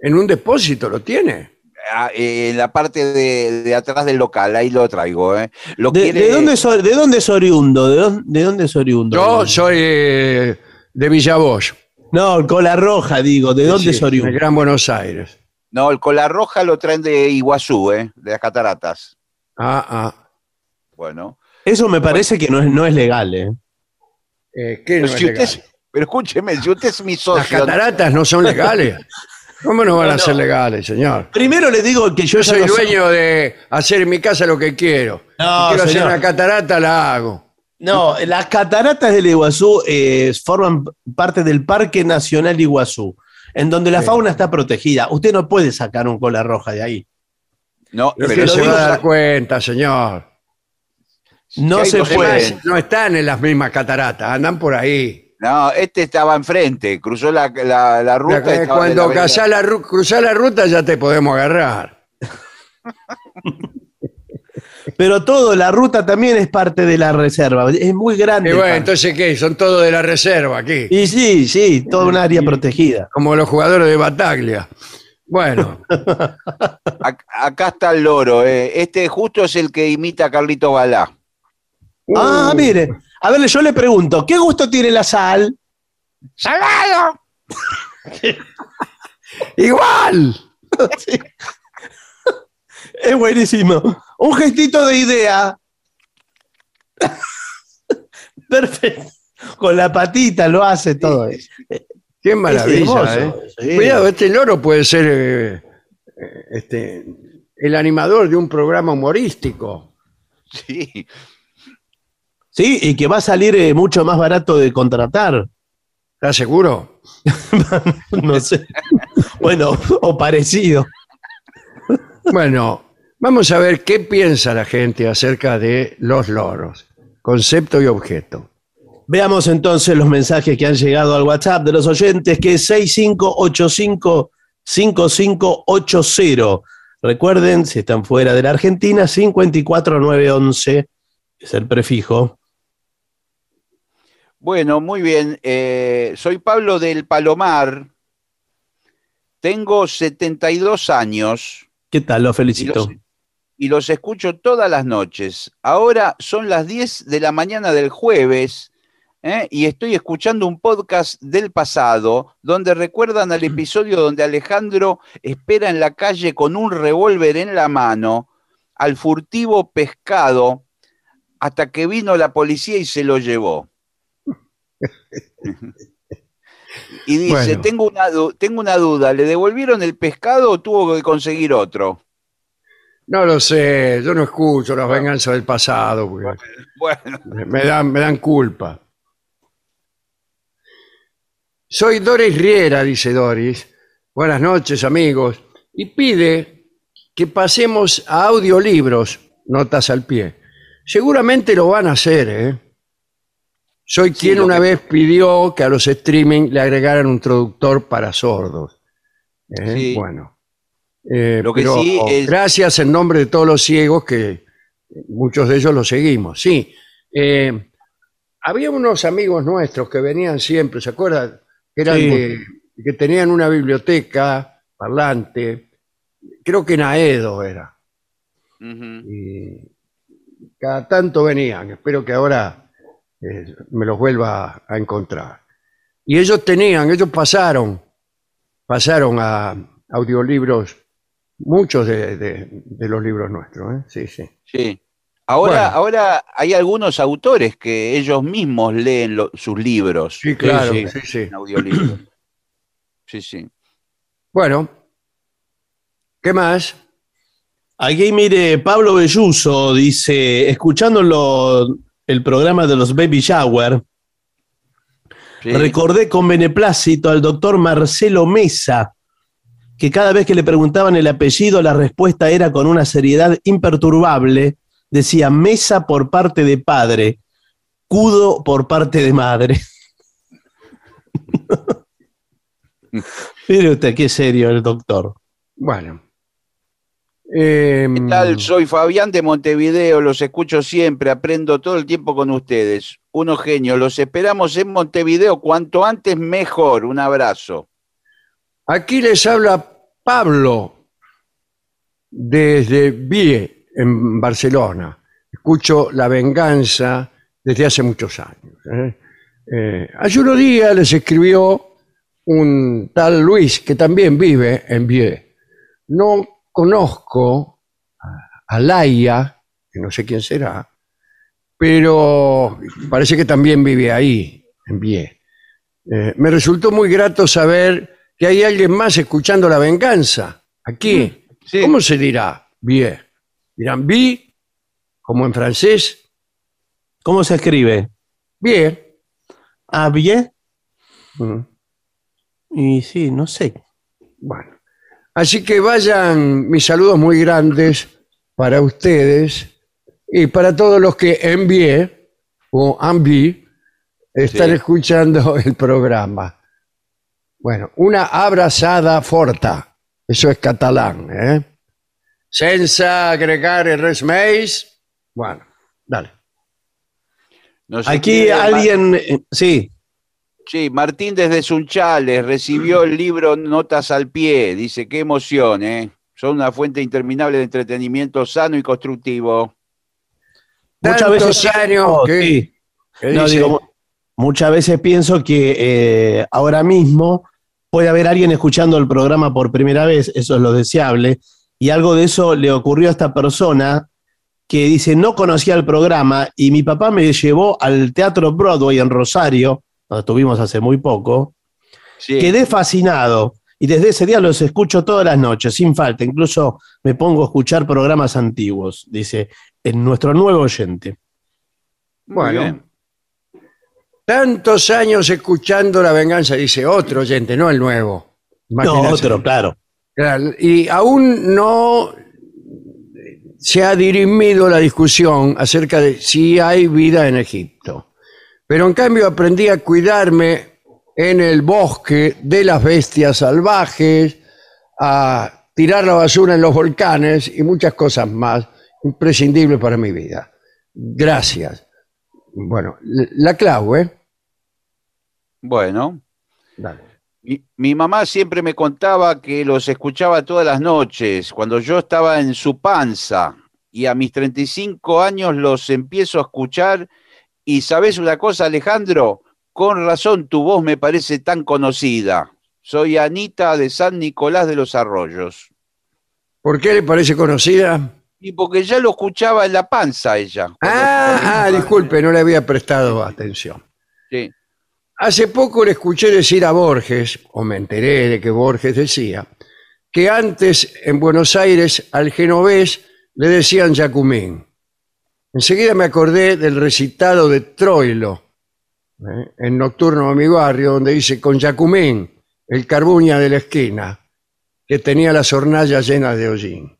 ¿En un depósito lo tiene? Ah, eh, en la parte de, de atrás del local, ahí lo traigo, ¿eh? Lo ¿De, quiere- de dónde es, or- ¿De dónde es oriundo? ¿De dónde, de dónde es oriundo? Yo soy eh, de Villavoz. No, cola roja, digo. ¿De dónde Sí, es oriundo? En el Gran Buenos Aires. No, el cola roja lo traen de Iguazú, ¿eh? De las cataratas. Ah, ah. Bueno. Eso me parece que no es, no es legal, ¿eh? Eh, ¿qué no Pero, es si usted legal? es- pero escúcheme, si usted es mi Las socio. cataratas no son legales. ¿Cómo no van No, a no. ser legales, señor? Primero le digo que yo soy dueño de hacer en mi casa lo que quiero. No, si quiero hacer una catarata, la hago. No, las cataratas del Iguazú eh, forman parte del Parque Nacional Iguazú, en donde la Sí. fauna está protegida. Usted no puede sacar un cola roja de ahí. No, Pero se digo, va a dar cuenta, señor. No se puede. No están en las mismas cataratas, andan por ahí. No, este estaba enfrente, cruzó la, la, la ruta. La- cuando la cruzás cruzás la ruta ya te podemos agarrar. Pero todo, la ruta también es parte de la reserva. Es muy grande. Y bueno, entonces, ¿qué? Son todos de la reserva aquí. Y sí, sí, toda un área protegida. Como los jugadores de Bataglia. Bueno, Ac- Acá está el loro, ¿eh? Este justo es el que imita a Carlito Balá. Ah, Uh, mire. A ver, yo le pregunto, ¿qué gusto tiene la sal? ¡Salado! ¡Igual! Sí. Es buenísimo. Un gestito de idea. Perfecto. Con la patita lo hace todo. eso. ¡Qué maravilla! hermoso, ¿eh? sí. Cuidado, este loro puede ser eh, eh, este, el animador de un programa humorístico. Sí. Sí, y que va a salir eh, mucho más barato de contratar. ¿Estás seguro? No sé. Bueno, o parecido. Bueno, vamos a ver qué piensa la gente acerca de los loros. Concepto y objeto. Veamos entonces los mensajes que han llegado al WhatsApp de los oyentes, que es 6585-5580. Recuerden, si están fuera de la Argentina, 54911 es el prefijo. Bueno, muy bien. Eh, soy Pablo del Palomar. Tengo 72 años ¿Qué tal? Lo y felicito. los, y los escucho todas las noches. Ahora son las 10 de la mañana del jueves ¿eh? y estoy escuchando un podcast del pasado donde recuerdan al episodio donde Alejandro espera en la calle con un revólver en la mano al furtivo pescado hasta que vino la policía y se lo llevó. Y dice, Bueno. tengo, una, tengo una duda, ¿le devolvieron el pescado o tuvo que conseguir otro? No lo sé, yo no escucho las venganzas del pasado, porque Bueno, me dan, me dan culpa. Soy Doris Riera, dice Doris. Buenas noches, amigos. Y pide que pasemos a audiolibros, notas al pie. Seguramente lo van a hacer, ¿eh? Soy quien lo una que- vez pidió que a los streaming le agregaran un traductor para sordos. ¿eh? Sí. Bueno. Eh, Lo que pero sí es- Gracias en nombre de todos los ciegos que muchos de ellos los seguimos. Sí. Eh, había unos amigos nuestros que venían siempre, ¿se acuerdan? Que, eran Sí. de- que tenían una biblioteca parlante, creo que en Aedo era. Ujú. y cada tanto venían. Espero que ahora eh, me los vuelva a encontrar. Y ellos tenían, ellos pasaron, pasaron a audiolibros, muchos de, de- de los libros nuestros. ¿eh? Sí, sí. Sí. Ahora, Bueno. ahora hay algunos autores que ellos mismos leen lo- sus libros Sí, claro. sí. sí, sí. en audiolibros. Sí, sí. Bueno, ¿qué más? Aquí mire, Pablo Belluso dice, escuchando lo- el programa de los Baby Shower, Sí. recordé con beneplácito al doctor Marcelo Mesa, que cada vez que le preguntaban el apellido, la respuesta era con una seriedad imperturbable. Decía Mesa por parte de padre, Cudo por parte de madre. Mire usted, qué serio el doctor. Bueno. Em, ¿Qué tal? Soy Fabián de Montevideo, los escucho siempre, aprendo todo el tiempo con ustedes. Unos genios, los esperamos en Montevideo cuanto antes mejor. Un abrazo. Aquí les habla Pablo desde Vie, en Barcelona. Escucho La Venganza desde hace muchos años. ¿eh? Eh, hace unos días les escribió un tal Luis que también vive en Vie. No conozco a- Laia, que no sé quién será, pero parece que también vive ahí, en Vie. Eh, me resultó muy grato saber que hay alguien más escuchando La Venganza, aquí. Sí. ¿Cómo se dirá? Bien. Dirán vi, como en francés, ¿Cómo se escribe? bien. Ah, bien. Mm, Y sí, no sé. Bueno. Así que vayan mis saludos muy grandes para ustedes y para todos los que envié o envié están Sí. escuchando el programa. Bueno, una abrazada forta. Eso es catalán, ¿eh? Senza agregare res més. Bueno, dale. Aquí alguien, eh, sí, Sí, Martín desde Sunchales recibió el libro Notas al pie. Dice, qué emoción, ¿eh? Son una fuente interminable de entretenimiento sano y constructivo. muchas veces años Oh, que- sí. ¿Qué No, dice? digo, muchas veces pienso que eh, ahora mismo puede haber alguien escuchando el programa por primera vez, eso es lo deseable, y algo de eso le ocurrió a esta persona que dice, no conocía el programa y mi papá me llevó al Teatro Broadway en Rosario, donde estuvimos hace muy poco, Sí. quedé fascinado y desde ese día los escucho todas las noches, sin falta, incluso me pongo a escuchar programas antiguos, dice, en nuestro nuevo oyente. Bueno. Tantos años escuchando La Venganza, dice otro oyente, no el nuevo. No, otro, claro. Claro, Y aún no se ha dirimido la discusión acerca de si hay vida en Egipto. Pero en cambio aprendí a cuidarme en el bosque de las bestias salvajes, a tirar la basura en los volcanes y muchas cosas más imprescindibles para mi vida. Gracias. Bueno, la clave, ¿eh? Bueno. Dale. Mi, mi mamá siempre me contaba que los escuchaba todas las noches, cuando yo estaba en su panza, y a mis 35 años los empiezo a escuchar, y sabes una cosa, Alejandro, con razón tu voz me parece tan conocida. Soy Anita de San Nicolás de los Arroyos. ¿Por qué le parece conocida? Y porque ya lo escuchaba en la panza ella. Ah, ah, disculpe, no le había prestado atención. Sí. Hace poco le escuché decir a Borges, o me enteré de que Borges decía, que antes en Buenos Aires al genovés le decían Jacumín. Enseguida me acordé del recitado de Troilo, ¿eh? en Nocturno a mi barrio, donde dice con Jacumín, el carbuña de la esquina, que tenía las hornallas llenas de hollín.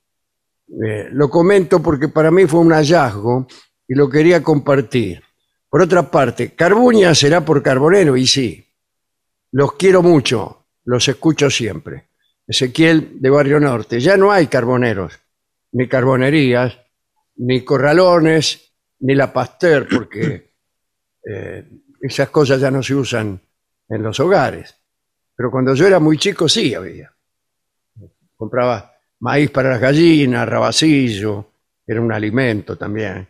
Eh, lo comento porque para mí fue un hallazgo y lo quería compartir. Por otra parte, Carbuña será por Carbonero, y sí, los quiero mucho, los escucho siempre. Ezequiel de Barrio Norte. Ya no hay carboneros, ni carbonerías, ni corralones, ni la Pasteur, porque eh, esas cosas ya no se usan en los hogares. Pero cuando yo era muy chico sí había. Compraba maíz para las gallinas, rabacillo, era un alimento también.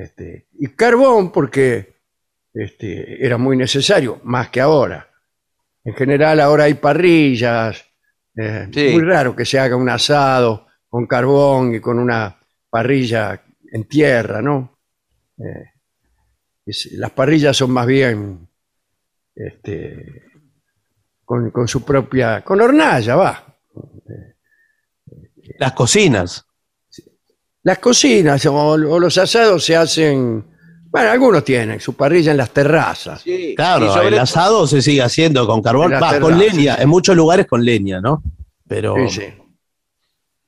Este, y carbón porque este, era muy necesario, más que ahora. En general ahora hay parrillas, eh, Sí. muy raro que se haga un asado con carbón y con una parrilla en tierra, ¿no? Eh, es- las parrillas son más bien este, con, con su propia, con hornalla, va. Las cocinas. Las cocinas o, o los asados se hacen, bueno, algunos tienen su parrilla en las terrazas. Sí, Claro, sobre el asado se sigue haendo con carbón, En las va, con leña, en muchos lugares con leña, ¿no? Pero, Sí, sí.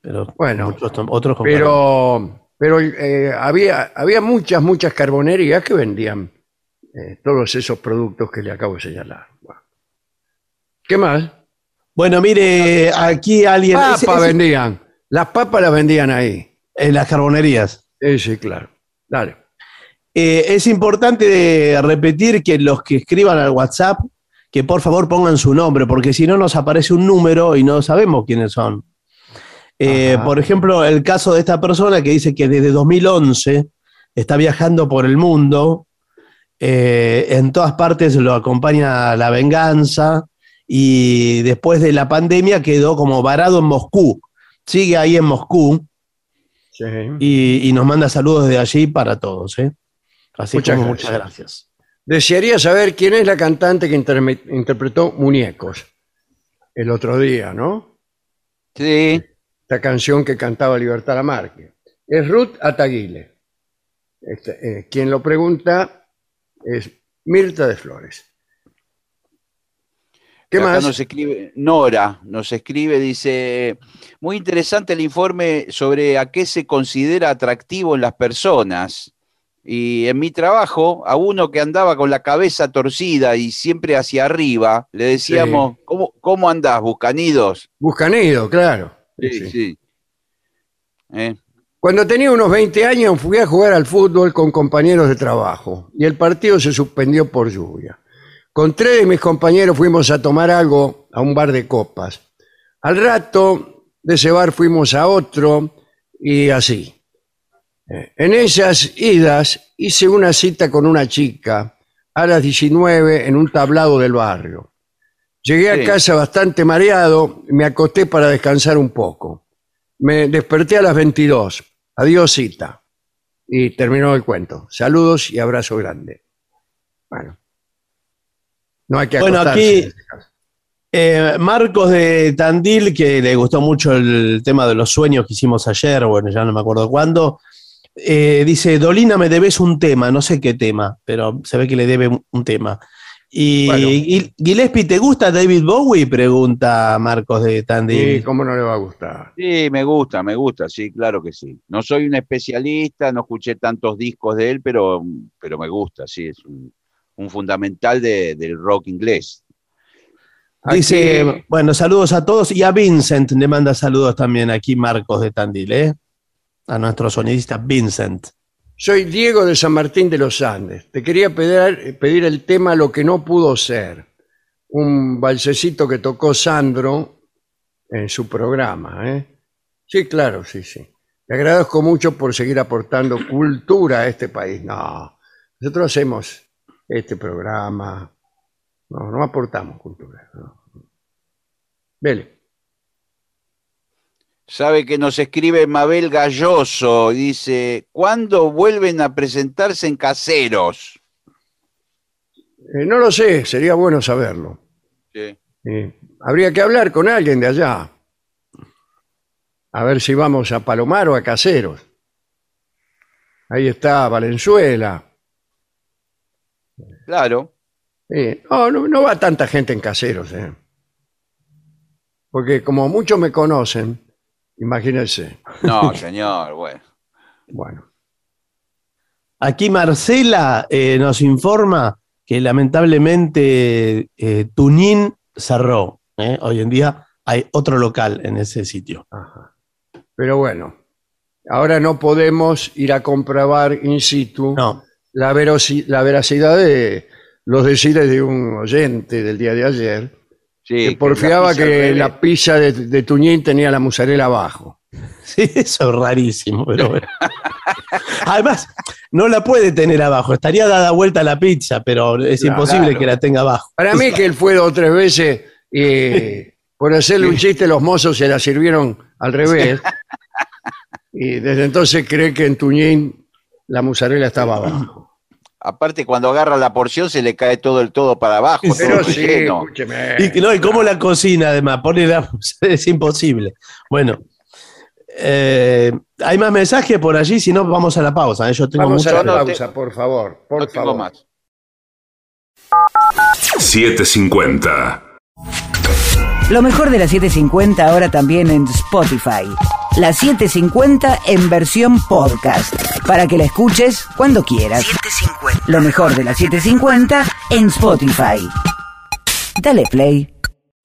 pero Bueno, muchos otros con carbón. Pero, pero eh, había, había muchas, muchas carbonerías que vendían eh, todos esos productos que le acabo de señalar. Bueno. ¿Qué más? Bueno, mire, aquí alguien. Papas ese- ese- vendían. Las papas las vendían ahí. En las carbonerías. Sí, sí, claro. Dale. Eh, es importante repetir que los que escriban al WhatsApp, que por favor pongan su nombre, porque si no nos aparece un número y no sabemos quiénes son. Eh, por ejemplo, el caso de esta persona que dice que desde 2011 está viajando por el mundo, eh, en todas partes lo acompaña la venganza y después de la pandemia quedó como varado en Moscú. Sigue ahí en Moscú Sí. y, y nos manda saludos de allí para todos. ¿eh? Así Muchas como gracias. muchas gracias. Desearía saber quién es la cantante que interpretó Muñecos el otro día, ¿no? Sí, Esta canción que cantaba Libertad Lamarque. Es Ruth Ataguile. Este, eh, quien lo pregunta es Mirta de Flores. ¿Qué Acá más? nos escribe Nora, nos escribe, dice, muy interesante el informe sobre a qué se considera atractivo en las personas. Y en mi trabajo, a uno que andaba con la cabeza torcida y siempre hacia arriba, le decíamos, ¿cómo, ¿cómo andás, Buscanidos? Buscanido, claro. Sí, Sí. sí. ¿Eh? Cuando tenía unos 20 años fui a jugar al fútbol con compañeros de trabajo y el partido se suspendió por lluvia. Con tres de mis compañeros fuimos a tomar algo a un bar de copas. Al rato de ese bar fuimos a otro y así. Eh, En esas idas hice una cita con una chica a las 19 en un tablado del barrio. Llegué a casa bastante mareado y me acosté para descansar un poco. Me desperté a las 22. Adiós cita. Y terminó el cuento. Saludos y abrazo grande. Bueno. No hay que Bueno, aquí- este. Eh, Marcos de Tandil, que le gustó mucho el tema de los sueños que hicimos ayer, bueno, ya no me acuerdo cuándo, eh, dice, Dolina, me debes un tema, no sé qué tema, pero se ve que le debe un, tema. Y Bueno. Gil- Gillespie, ¿te gusta David Bowie? Pregunta Marcos de Tandil. Sí, ¿Cómo no le va a gustar? Sí, me gusta, me gusta, sí, claro que sí. No soy un especialista, no escuché tantos discos de él, pero, pero me gusta, sí, es un, un fundamental de- del rock inglés. Dice, bueno, saludos a todos y a Vincent le manda saludos también aquí Marcos de Tandil, ¿eh? A nuestro sonidista Vincent. Soy Diego de San Martín de los Andes. Te quería pedir, pedir el tema Lo que no pudo ser. Un balsecito que tocó Sandro en su programa. ¿eh? Sí, claro, sí, sí. Te agradezco mucho por seguir aportando cultura a este país. No, nosotros hacemos este programa. No, no aportamos cultura. no. Vele. Sabe que nos escribe Mabel Galloso, dice, ¿cuándo vuelven a presentarse en caseros? Eh, no lo sé, sería bueno saberlo. Sí. Eh, habría que hablar con alguien de allá. A ver si vamos a Palomar o a Caseros. Ahí está Valenzuela. Claro, no, no, no va tanta gente en Caseros. eh. Porque como muchos me conocen, imagínense. no, señor, bueno. Bueno, Aquí Marcela eh, nos informa que lamentablemente eh, Tunín cerró. ¿eh? Hoy en día hay otro local en ese sitio. Ajá. Pero bueno, ahora no podemos ir a comprobar in situ No, la, la veracidad de los decires de un oyente del día de ayer, Sí, que porfiaba la que la pizza de, de Tuñín tenía la mozzarella abajo. sí, eso es rarísimo, pero bueno. Además, no la puede tener abajo, estaría dada vuelta la pizza, pero es Claro. imposible que la tenga abajo. Para mí que él fue dos o tres veces y por hacerle un chiste los mozos se la sirvieron al revés. Y desde entonces cree que en Tuñín la mozzarella estaba abajo. Aparte, cuando agarra la porción se le cae todo el todo para abajo. todo Pero sí, lleno. escúcheme. Y, no, y cómo la cocina, además, pone la- es imposible. Bueno, eh, hay más mensajes por allí, si no, vamos a la pausa. ¿eh? Yo tengo Vamos a la pausa, por favor. Por No tengo favor. más. 750. Lo mejor de la 750 ahora también en Spotify. La 750 en versión podcast. Para que la escuches cuando quieras. Lo mejor de la 750 en Spotify. Dale play.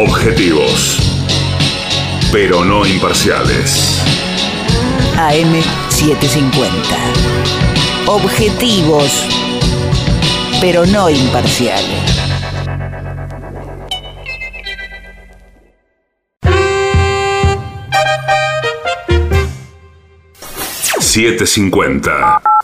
Objetivos. Pero no imparciales. AM750. Objetivos, pero no imparciales. $7.50.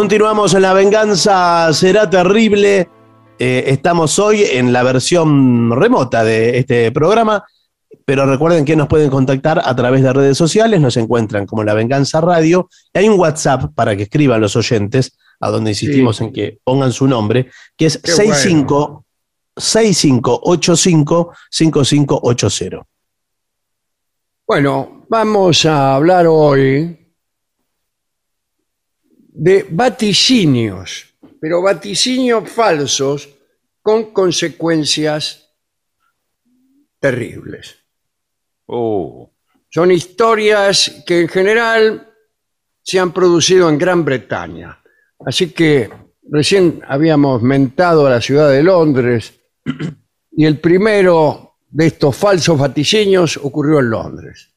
Continuamos en La Venganza Será Terrible. Eh, estamos hoy en la versión remota de este programa, pero recuerden que nos pueden contactar a través de redes sociales, nos encuentran como La Venganza Radio. Hay un WhatsApp para que escriban los oyentes, a donde insistimos Sí. en que pongan su nombre, que es Qué 65 6585 5580. Bueno, vamos a hablar hoy de vaticinios, pero vaticinios falsos con consecuencias terribles. Uh, Son historias que en general se han producido en Gran Bretaña. Así que recién habíamos mentado a la ciudad de Londres y el primero de estos falsos vaticinios ocurrió en Londres,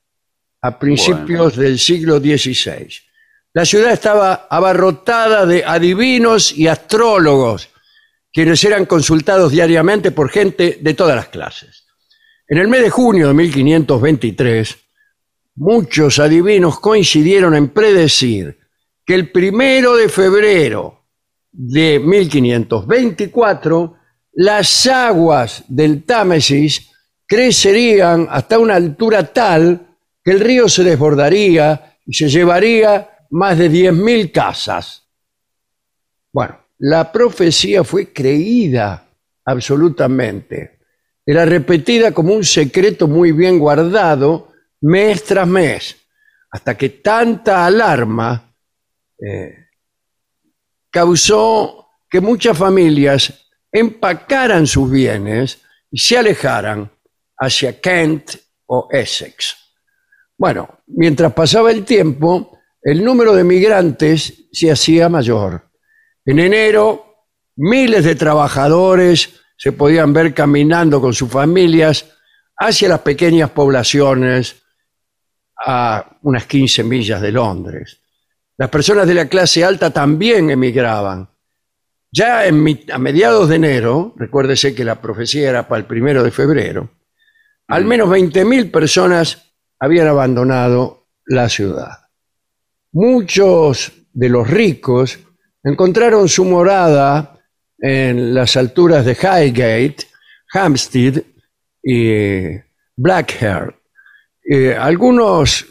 a principios del siglo XVI. La ciudad estaba abarrotada de adivinos y astrólogos, quienes eran consultados diariamente por gente de todas las clases. En el mes de junio de 1523, muchos adivinos coincidieron en predecir que el primero de febrero de 1524 las aguas del Támesis crecerían hasta una altura tal que el río se desbordaría y se llevaría más de 10.000 casas. Bueno, la profecía fue creída absolutamente. Era repetida como un secreto muy bien guardado mes tras mes, hasta que tanta alarma eh, causó que muchas familias empacaran sus bienes y se alejaran hacia Kent o Essex. Bueno, mientras pasaba el tiempo, el número de migrantes se hacía mayor. En enero, miles de trabajadores se podían ver caminando con sus familias hacia las pequeñas poblaciones a unas 15 millas de Londres. Las personas de la clase alta también emigraban. Ya en mi- a mediados de enero, recuérdese que la profecía era para el primero de febrero, al menos 20.000 personas habían abandonado la ciudad. Muchos de los ricos encontraron su morada en las alturas de Highgate, Hampstead y Blackheath. Eh, algunos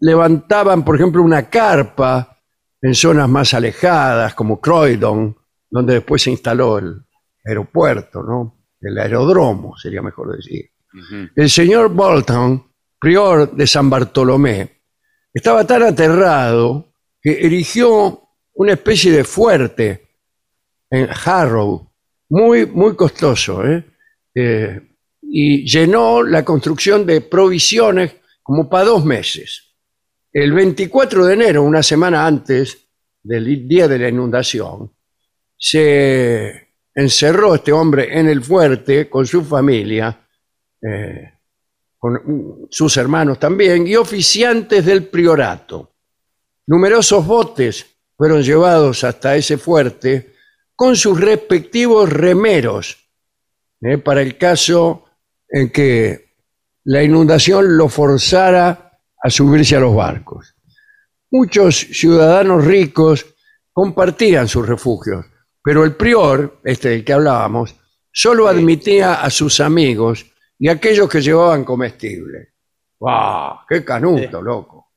levantaban, por ejemplo, una carpa en zonas más alejadas, como Croydon, donde después se instaló el aeropuerto, ¿no? El aeródromo, sería mejor decir. El señor Bolton, prior de San Bartolomé, estaba tan aterrado que erigió una especie de fuerte en Harrow, muy, muy costoso, ¿eh? Eh, y llenó la construcción de provisiones como para dos meses. El 24 de enero, una semana antes del día de la inundación, se encerró este hombre en el fuerte con su familia, eh, con sus hermanos también, y oficiantes del priorato. Numerosos botes fueron llevados hasta ese fuerte con sus respectivos remeros, eh, para el caso en que la inundación lo forzara a subirse a los barcos. Muchos ciudadanos ricos compartían sus refugios, pero el prior, este del que hablábamos, solo admitía a sus amigos y a aquellos que llevaban comestibles. ¡Wow! ¡Qué canuto, loco!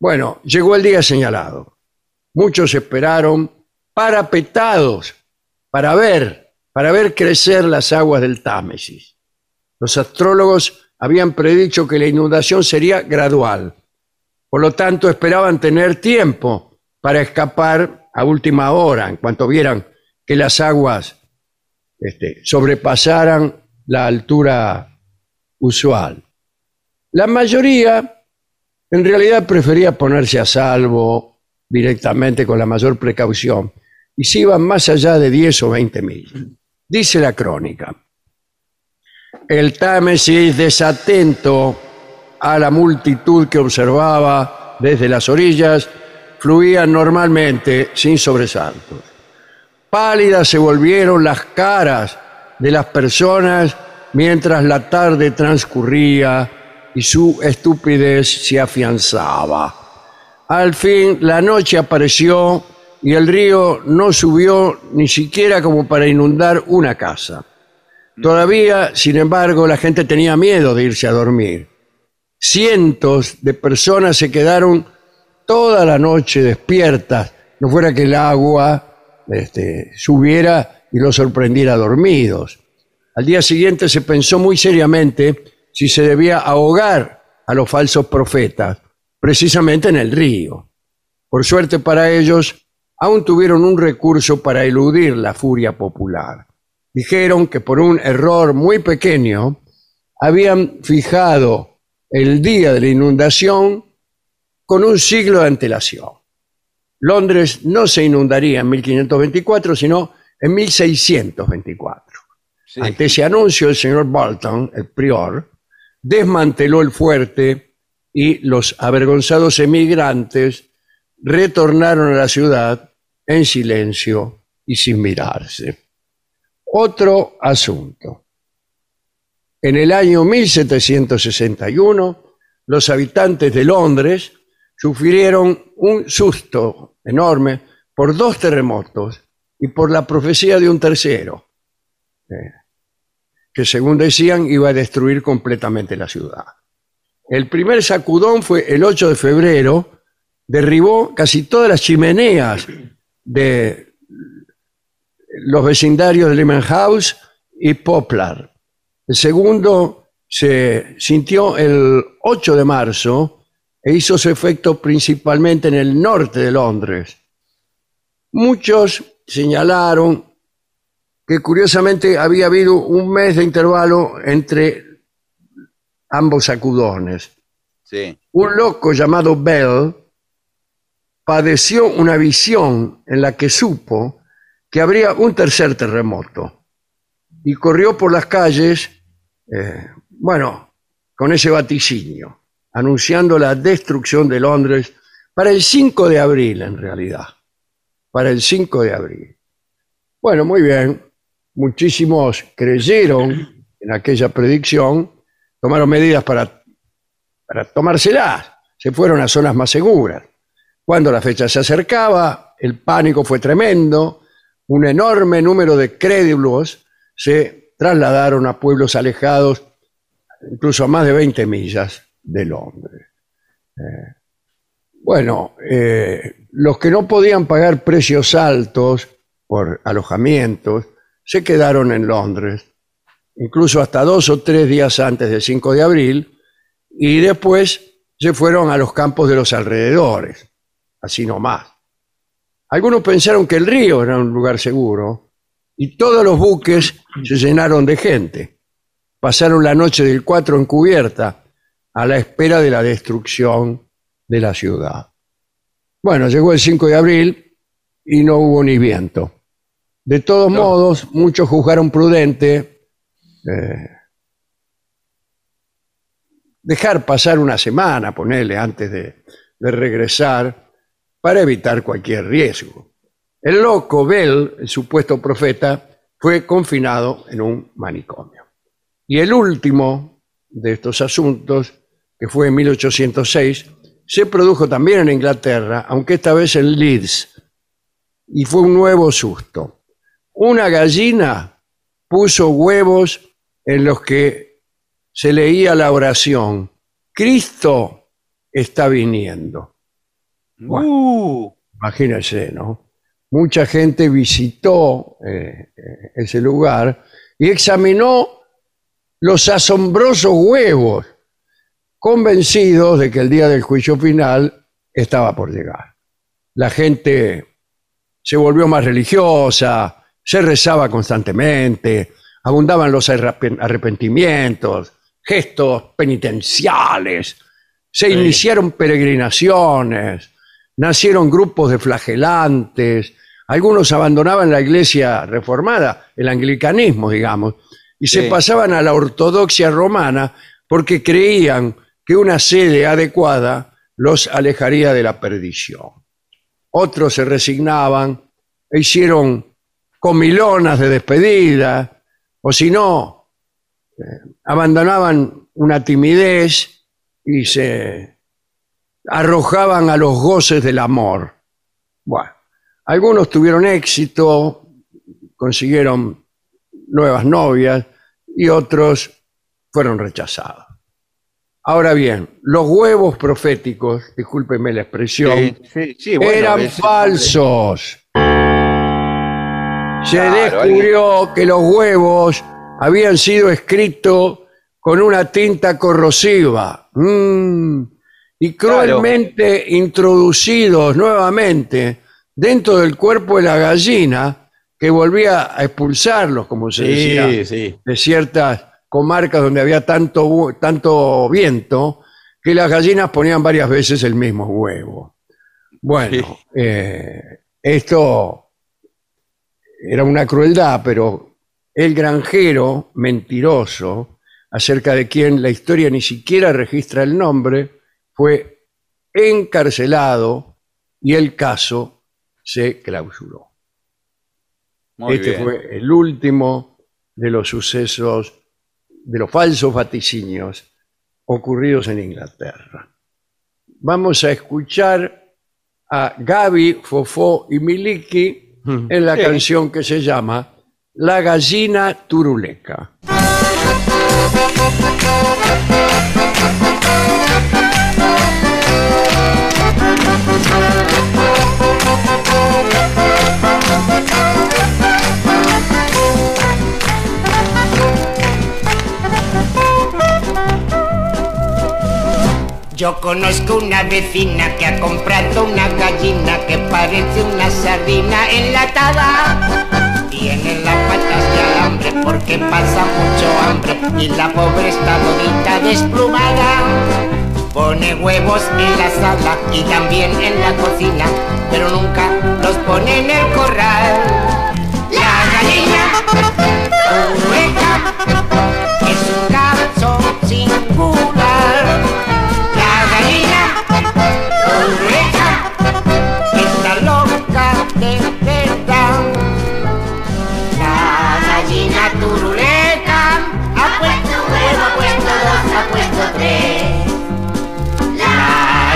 Bueno, llegó el día señalado. Muchos esperaron parapetados para ver, para ver crecer las aguas del Támesis. Los astrólogos habían predicho que la inundación sería gradual. Por lo tanto, esperaban tener tiempo para escapar a última hora, en cuanto vieran que las aguas este, sobrepasaran la altura usual. La mayoría, en realidad, prefería ponerse a salvo directamente con la mayor precaución y se iban más allá de 10 o 20 mil. Dice la crónica. El Támesis, desatento a la multitud que observaba desde las orillas, fluía normalmente sin sobresaltos. Pálidas se volvieron las caras de las personas mientras la tarde transcurría y su estupidez se afianzaba. Al fin la noche apareció y el río no subió ni siquiera como para inundar una casa. Todavía, sin embargo, la gente tenía miedo de irse a dormir. Cientos de personas se quedaron toda la noche despiertas, no fuera que el agua este, subiera y los sorprendiera dormidos. Al día siguiente se pensó muy seriamente si se debía ahogar a los falsos profetas, precisamente en el río. Por suerte para ellos, aún tuvieron un recurso para eludir la furia popular dijeron que por un error muy pequeño habían fijado el día de la inundación con un siglo de antelación. Londres no se inundaría en 1524, sino en 1624. Ante ese anuncio, el señor Bolton, el prior, desmanteló el fuerte y los avergonzados emigrantes retornaron a la ciudad en silencio y sin mirarse. Otro asunto. En el año 1761, los habitantes de Londres sufrieron un susto enorme por dos terremotos y por la profecía de un tercero, eh, que según decían iba a destruir completamente la ciudad. El primer sacudón fue el 8 de febrero, derribó casi todas las chimeneas de los vecindarios de Lehman House y Poplar. El segundo se sintió el 8 de marzo e hizo su efecto principalmente en el norte de Londres. Muchos señalaron que curiosamente había habido un mes de intervalo entre ambos sacudones. Un loco llamado Bell padeció una visión en la que supo que habría un tercer terremoto. Y corrió por las calles, eh, bueno, con ese vaticinio, anunciando la destrucción de Londres para el 5 de abril, en realidad. Para el 5 de abril. Bueno, muy bien. Muchísimos creyeron en aquella predicción, tomaron medidas para, para tomárselas, se fueron a zonas más seguras. Cuando la fecha se acercaba, el pánico fue tremendo, un enorme número de crédulos se trasladaron a pueblos alejados, incluso a más de 20 millas de Londres. Eh, Bueno, eh, los que no podían pagar precios altos por alojamientos se quedaron en Londres, incluso hasta dos o tres días antes del 5 de abril, y después se fueron a los campos de los alrededores, así nomás. Algunos pensaron que el río era un lugar seguro y todos los buques se llenaron de gente. Pasaron la noche del 4 en cubierta a la espera de la destrucción de la ciudad. Bueno, llegó el 5 de abril y no hubo ni viento. De todos modos, muchos juzgaron prudente eh, dejar pasar una semana, ponerle, antes de, de regresar, para evitar cualquier riesgo. El loco Bell, el supuesto profeta, fue confinado en un manicomio. Y el último de estos asuntos, que fue en 1806, se produjo también en Inglaterra, aunque esta vez en Leeds, y fue un nuevo susto. Una gallina puso huevos en los que se leía la oración, Cristo está viniendo. Uh, Imagínense, ¿no? Mucha gente visitó eh, eh, ese lugar y examinó los asombrosos huevos, convencidos de que el día del juicio final estaba por llegar. La gente se volvió más religiosa, se rezaba constantemente, abundaban los arrepen- arrepentimientos, gestos penitenciales, se iniciaron peregrinaciones, nacieron grupos de flagelantes, algunos abandonaban la iglesia reformada, el anglicanismo, digamos, y se pasaban a la ortodoxia romana porque creían que una sede adecuada los alejaría de la perdición. Otros se resignaban e hicieron comilonas de despedida, o si no, eh, abandonaban una timidez y se arrojaban a los goces del amor. Bueno, algunos tuvieron éxito, consiguieron nuevas novias y otros fueron rechazados. Ahora bien, los huevos proféticos, discúlpenme la expresión, sí, sí, sí, bueno, eran falsos. Se Claro, descubrió que los huevos habían sido escritos con una tinta corrosiva Mm. y cruelmente introducidos nuevamente dentro del cuerpo de la gallina que volvía a expulsarlos, como se decía Sí, de ciertas comarcas donde había tanto, tanto viento que las gallinas ponían varias veces el mismo huevo. Bueno, eh, esto era una crueldad, pero el granjero mentiroso, acerca de quien la historia ni siquiera registra el nombre, fue encarcelado y el caso se clausuró. Muy este bien. fue el último de los sucesos, de los falsos vaticinios ocurridos en Inglaterra. Vamos a escuchar a Gaby, Fofó y Miliki en la Sí. canción que se llama La gallina turuleca. Yo conozco una vecina que ha comprado una gallina que parece una sardina enlatada. Tiene las patas de alambre porque pasa mucho hambre y la pobre está todita desplumada. Pone huevos en la sala y también en la cocina, pero nunca los pone en el corral. La gallina Eureka, es un caso singular. La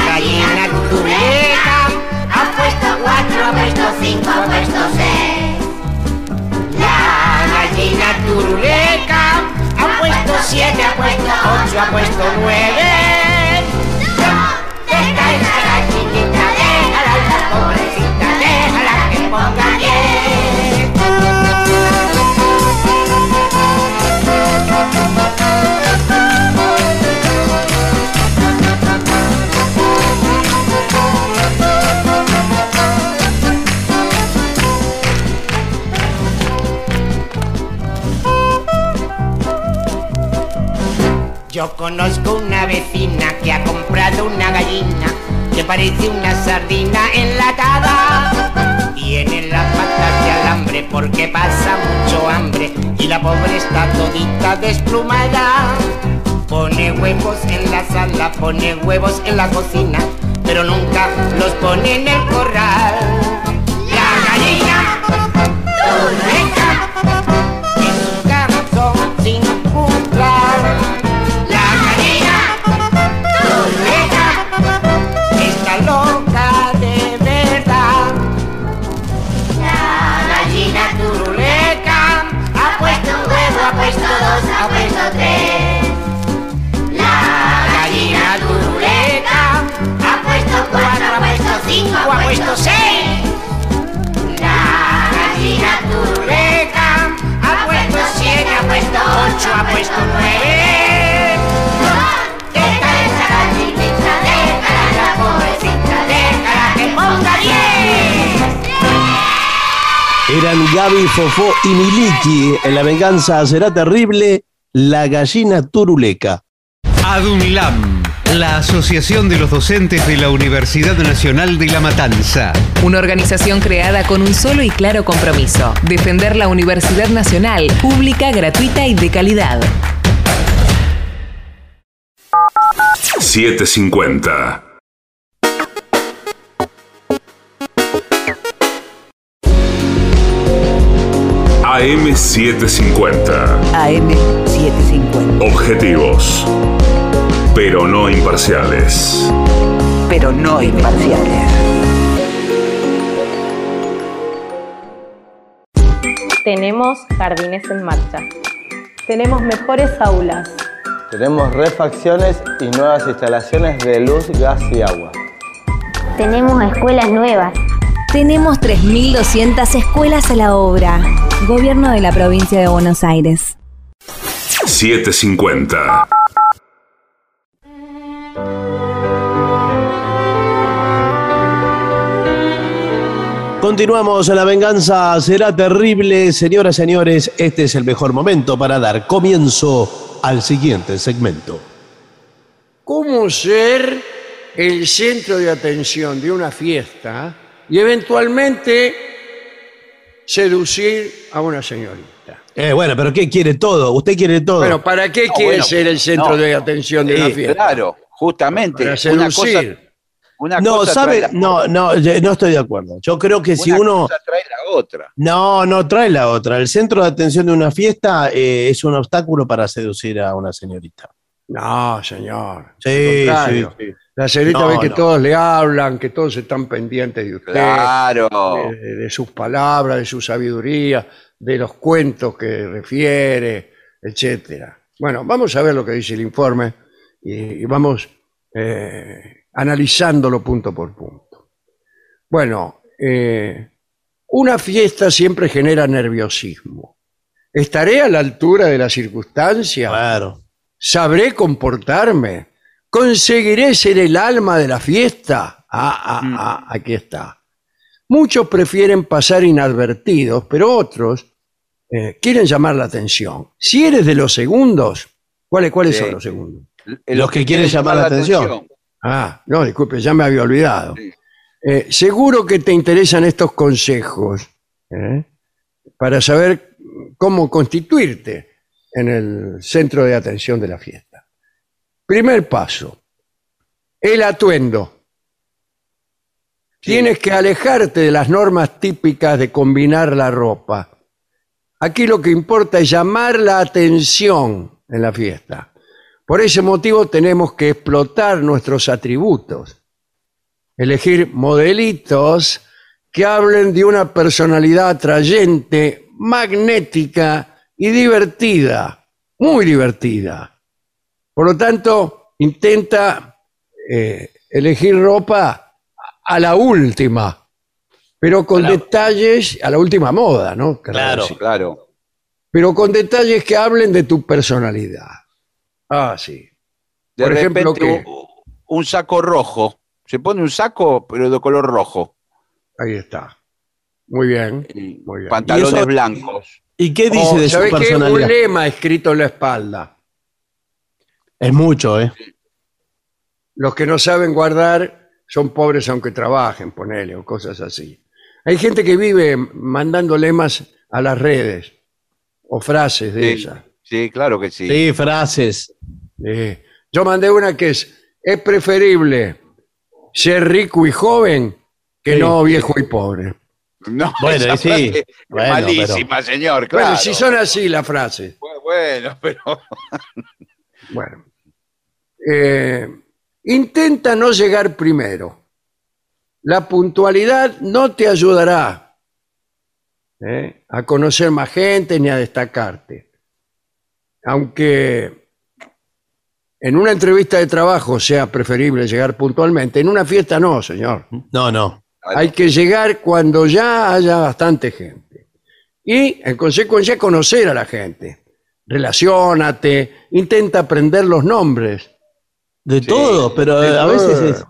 gallina culeca ha puesto cuatro, ha puesto cinco, ha puesto seis. La gallina turuleca ha puesto siete, ha puesto ocho, ha puesto nueve. Esa gallinita? Déjala, la pobrecita, déjala que ponga. Yo conozco una vecina que ha comprado una gallina que parece una sardina enlatada. Tiene las patas de alambre porque pasa mucho hambre y la pobre está todita desplumada. Pone huevos en la sala, pone huevos en la cocina, pero nunca los pone en el corral. La gallina ha puesto cinco, ha puesto seis. La gallina turuleca ha puesto siete, ha puesto ocho, ha puesto nueve. Deja esa gallinita, déjala la pobrecita, déjala que ponga diez. Eran Gaby, Fofó y Miliki. En la venganza será terrible. La gallina turuleca. ADUNLAM, la Asociación de los Docentes de la Universidad Nacional de La Matanza. Una organización creada con un solo y claro compromiso, defender la Universidad Nacional, pública, gratuita y de calidad. 750. AM750. AM750. Objetivos. Pero no imparciales. Pero no imparciales. Tenemos jardines en marcha. Tenemos mejores aulas. Tenemos refacciones y nuevas instalaciones de luz, gas y agua. Tenemos escuelas nuevas. Tenemos 3.200 escuelas a la obra. Gobierno de la provincia de Buenos Aires. 750. Continuamos, la venganza será terrible. Señoras y señores, este es el mejor momento para dar comienzo al siguiente segmento. ¿Cómo ser el centro de atención de una fiesta y eventualmente seducir a una señorita? Eh, bueno, pero ¿qué quiere todo? Usted quiere todo. Bueno, ¿para qué No, quiere bueno, ser el centro no. de atención de una fiesta? claro, justamente. Para una cosa. Una no, cosa sabe, trae la- no, no, yo no estoy de acuerdo. Yo creo que si una uno cosa trae la otra. no, no trae la otra. El centro de atención de una fiesta eh, es un obstáculo para seducir a una señorita. No, señor. Sí, sí, sí. La señorita No, ve que no. todos le hablan, que todos están pendientes de usted, Claro. de, de- de sus palabras, de su sabiduría, de los cuentos que refiere, etcétera. Bueno, vamos a ver lo que dice el informe y, y vamos eh, analizándolo punto por punto. Bueno, eh, una fiesta siempre genera nerviosismo. ¿Estaré a la altura de las circunstancias? Claro. ¿Sabré comportarme? ¿Conseguiré ser el alma de la fiesta? Ah, ah, ah, aquí está. Muchos prefieren pasar inadvertidos, pero otros eh, quieren llamar la atención. Si eres de los segundos, ¿cuáles, cuáles Sí. son los segundos? Los que quieren llamar la atención. Ah, no, disculpe, ya me había olvidado. Eh, seguro que te interesan estos consejos ¿eh? para saber cómo constituirte en el centro de atención de la fiesta. Primer paso, el atuendo. Tienes que alejarte de las normas típicas de combinar la ropa. Aquí lo que importa es llamar la atención en la fiesta. Por ese motivo tenemos que explotar nuestros atributos, elegir modelitos que hablen de una personalidad atrayente, magnética y divertida, muy divertida. Por lo tanto, intenta eh, elegir ropa a la última, pero con detalles, a la última moda, ¿no? Claro. decir. Claro. Pero con detalles que hablen de tu personalidad. Ah, sí. De Por ejemplo, un, un saco rojo. Se pone un saco, pero de color rojo. Ahí está. Muy bien. Y Muy bien. Pantalones ¿Y eso- blancos. ¿Y qué dice O, de su ¿sabe qué? Un personalidad? lema escrito en la espalda. Es mucho, ¿eh? Los que no saben guardar son pobres aunque trabajen, ponele, o cosas así. Hay gente que vive mandando lemas a las redes o frases de Sí, esas. Sí, claro que sí. Sí, frases. Eh, yo mandé una que es, es preferible ser rico y joven que Sí. no viejo y pobre. No, Bueno, esa y sí. frase Bueno, malísima, señor, claro. Bueno, si son así las frases. Bueno, pero... Bueno. Eh, intenta no llegar primero. La puntualidad no te ayudará ¿eh? a conocer más gente ni a destacarte. Aunque en una entrevista de trabajo sea preferible llegar puntualmente, en una fiesta no, señor. No, no. Hay que llegar cuando ya haya bastante gente. Y, en consecuencia, conocer a la gente. Relaciónate, intenta aprender los nombres. De todo, pero De a veces es,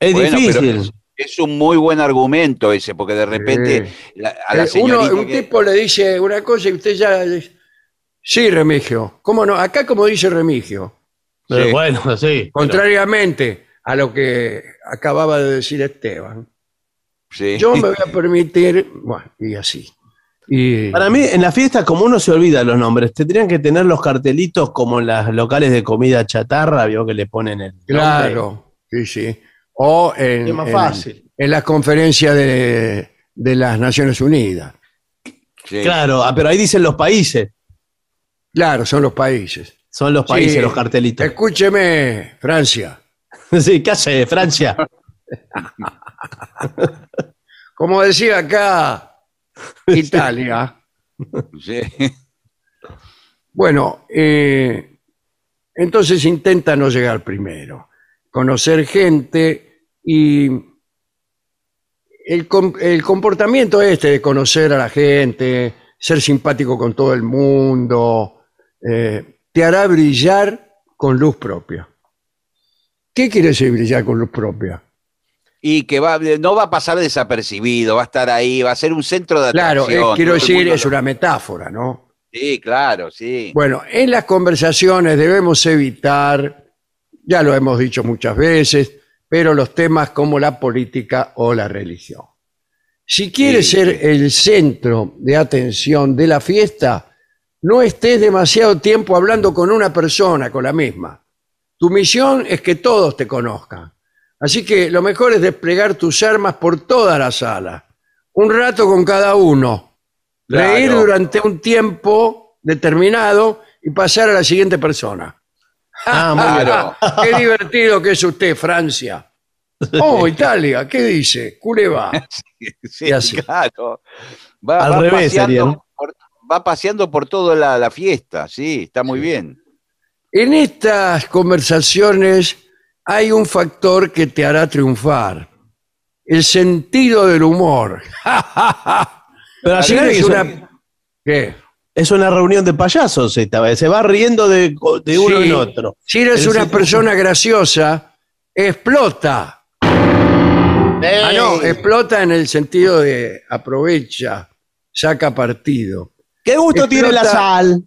es Bueno, difícil. es, un muy buen argumento ese, porque de repente Sí. la- a la Eh, señorita uno, un que- tipo le dice una cosa y usted ya dice, sí, Remigio. ¿Cómo no? Acá como dice Remigio. Pero Sí. bueno, sí. Contrariamente a lo que acababa de decir Esteban. sí. Yo me voy a permitir, bueno, y así. Y, Para mí, en la fiesta, como uno se olvida los nombres, tendrían que tener los cartelitos como en las locales de comida chatarra, vio que le ponen el. nombre. claro, sí, sí. O en, Es más en- fácil. en las conferencias de, de las Naciones Unidas. Sí. Claro, ah, pero ahí dicen los países. Claro, son los países. Son los países, Sí. los cartelitos. Escúcheme, Francia. Sí, ¿qué hace Francia? Como decía acá, Italia. Sí. Bueno, eh, entonces intenta no llegar primero, conocer gente y el, com- el comportamiento este de conocer a la gente, ser simpático con todo el mundo, eh, te hará brillar con luz propia. ¿Qué quiere decir brillar con luz propia? Y que va, no va a pasar desapercibido, va a estar ahí, va a ser un centro de Claro, atracción. eh, quiero decir, es lo- una metáfora, ¿no? Sí, claro, sí. Bueno, en las conversaciones debemos evitar, ya lo hemos dicho muchas veces, pero los temas como la política o la religión. Si quieres Sí, ser el centro de atención de la fiesta, no estés demasiado tiempo hablando con una persona, con la misma. Tu misión es que todos te conozcan. Así que lo mejor es desplegar tus armas por toda la sala. Un rato con cada uno. Claro. Reír durante un tiempo determinado y pasar a la siguiente persona. Ah, muy bien. Qué divertido que es usted, Francia. Oh, Italia, ¿qué dice? Culeva. Sí, claro. Va, Al va revés sería, paseando va paseando por toda la, la fiesta, sí, está muy bien. En estas conversaciones hay un factor que te hará triunfar. El sentido del humor. Pero eres es, una- ¿Qué? es una reunión de payasos esta vez. Se va riendo de, de uno Sí. en otro. Si eres El una sentido- persona graciosa, explota. Ah, no, explota en el sentido de aprovecha, saca partido. ¿Qué gusto tiene la sal?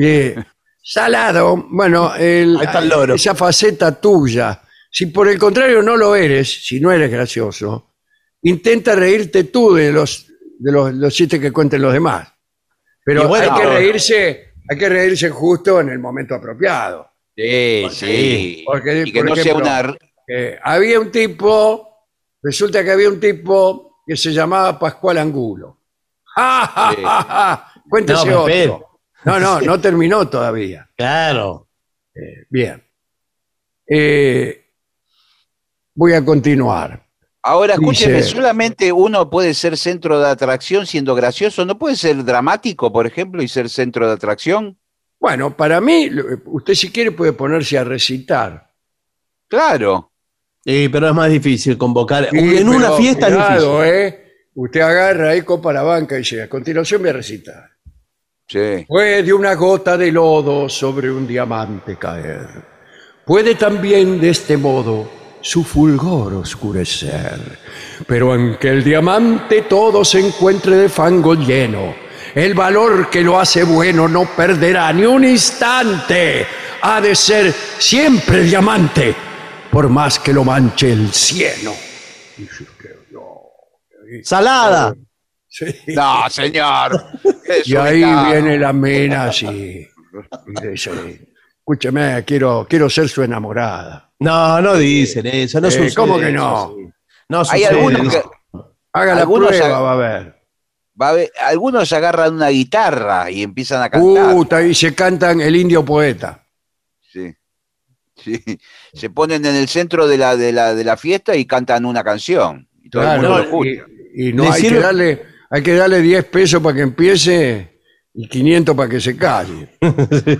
Eh, salado, bueno, el- Ahí está el loro. esa faceta tuya. Si por el contrario no lo eres, si no eres gracioso, intenta reírte tú de los, de los, los chistes que cuenten los demás. Pero Y bueno, hay que ahora- reírse, hay que reírse justo en el momento apropiado. Sí, sí. Porque, y que por no sea ejemplo, una. Eh, había un tipo, resulta que había un tipo que se llamaba Pascual Angulo. ¡Ja, ja, Sí. ja, ja! Cuéntese No, otro. No, no, no terminó todavía. Claro. Eh, bien. Eh, voy a continuar. Ahora, escúcheme, Dice- solamente uno puede ser centro de atracción siendo gracioso. ¿No puede ser dramático, por ejemplo, y ser centro de atracción? Bueno, para mí, usted si quiere puede ponerse a recitar. Claro. Sí, pero es más difícil convocar. Sí, en una fiesta es difícil. ¿eh? Usted agarra ahí copa la banca y dice, a continuación voy a recitar. Sí. Puede una gota de lodo sobre un diamante caer. Puede también de este modo su fulgor oscurecer. Pero aunque el diamante todo se encuentre de fango lleno, el valor que lo hace bueno no perderá ni un instante ha de ser siempre diamante, por más que lo manche el cieno. Salada. Sí. No, señor. Es Y ahí viene la mina así. Y dice, escúcheme, quiero, quiero ser su enamorada. No, no dicen eso, no Eh, sucede ¿Cómo que no? sí. No Hay sucede algunos eso. que, Haga la Algunos prueba, va a ver. va a haber- algunos agarran una guitarra y empiezan a cantar. Puta, y se cantan el indio poeta. Sí. Sí. Se ponen en el centro de la, de la, de la fiesta y cantan una canción. Y todo el mundo lo y, escucha. Y no hay sirve- que, darle, hay que darle 10 pesos para que empiece y 500 para que se calle.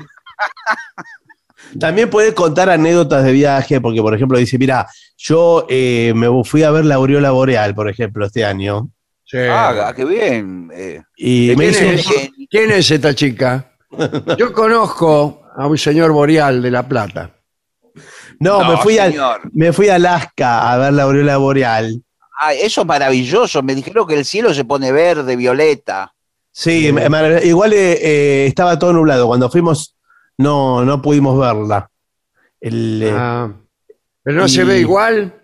También puede contar anécdotas de viaje, porque por ejemplo dice, mira, yo eh, me fui a ver la aureola boreal, por ejemplo, este año. Sí. Ah, qué bien. eh. Y ¿De me ¿Quién hizo- es, quién es esta chica? Yo conozco a un señor boreal de La Plata. No, No, me, fui me fui a Alaska a ver la aureola boreal. Ah, eso es maravilloso. Me dijeron que el cielo se pone verde, violeta. Sí, igual eh, eh, estaba todo nublado. Cuando fuimos no, no pudimos verla. El, eh, Ah, pero no y- se ve igual.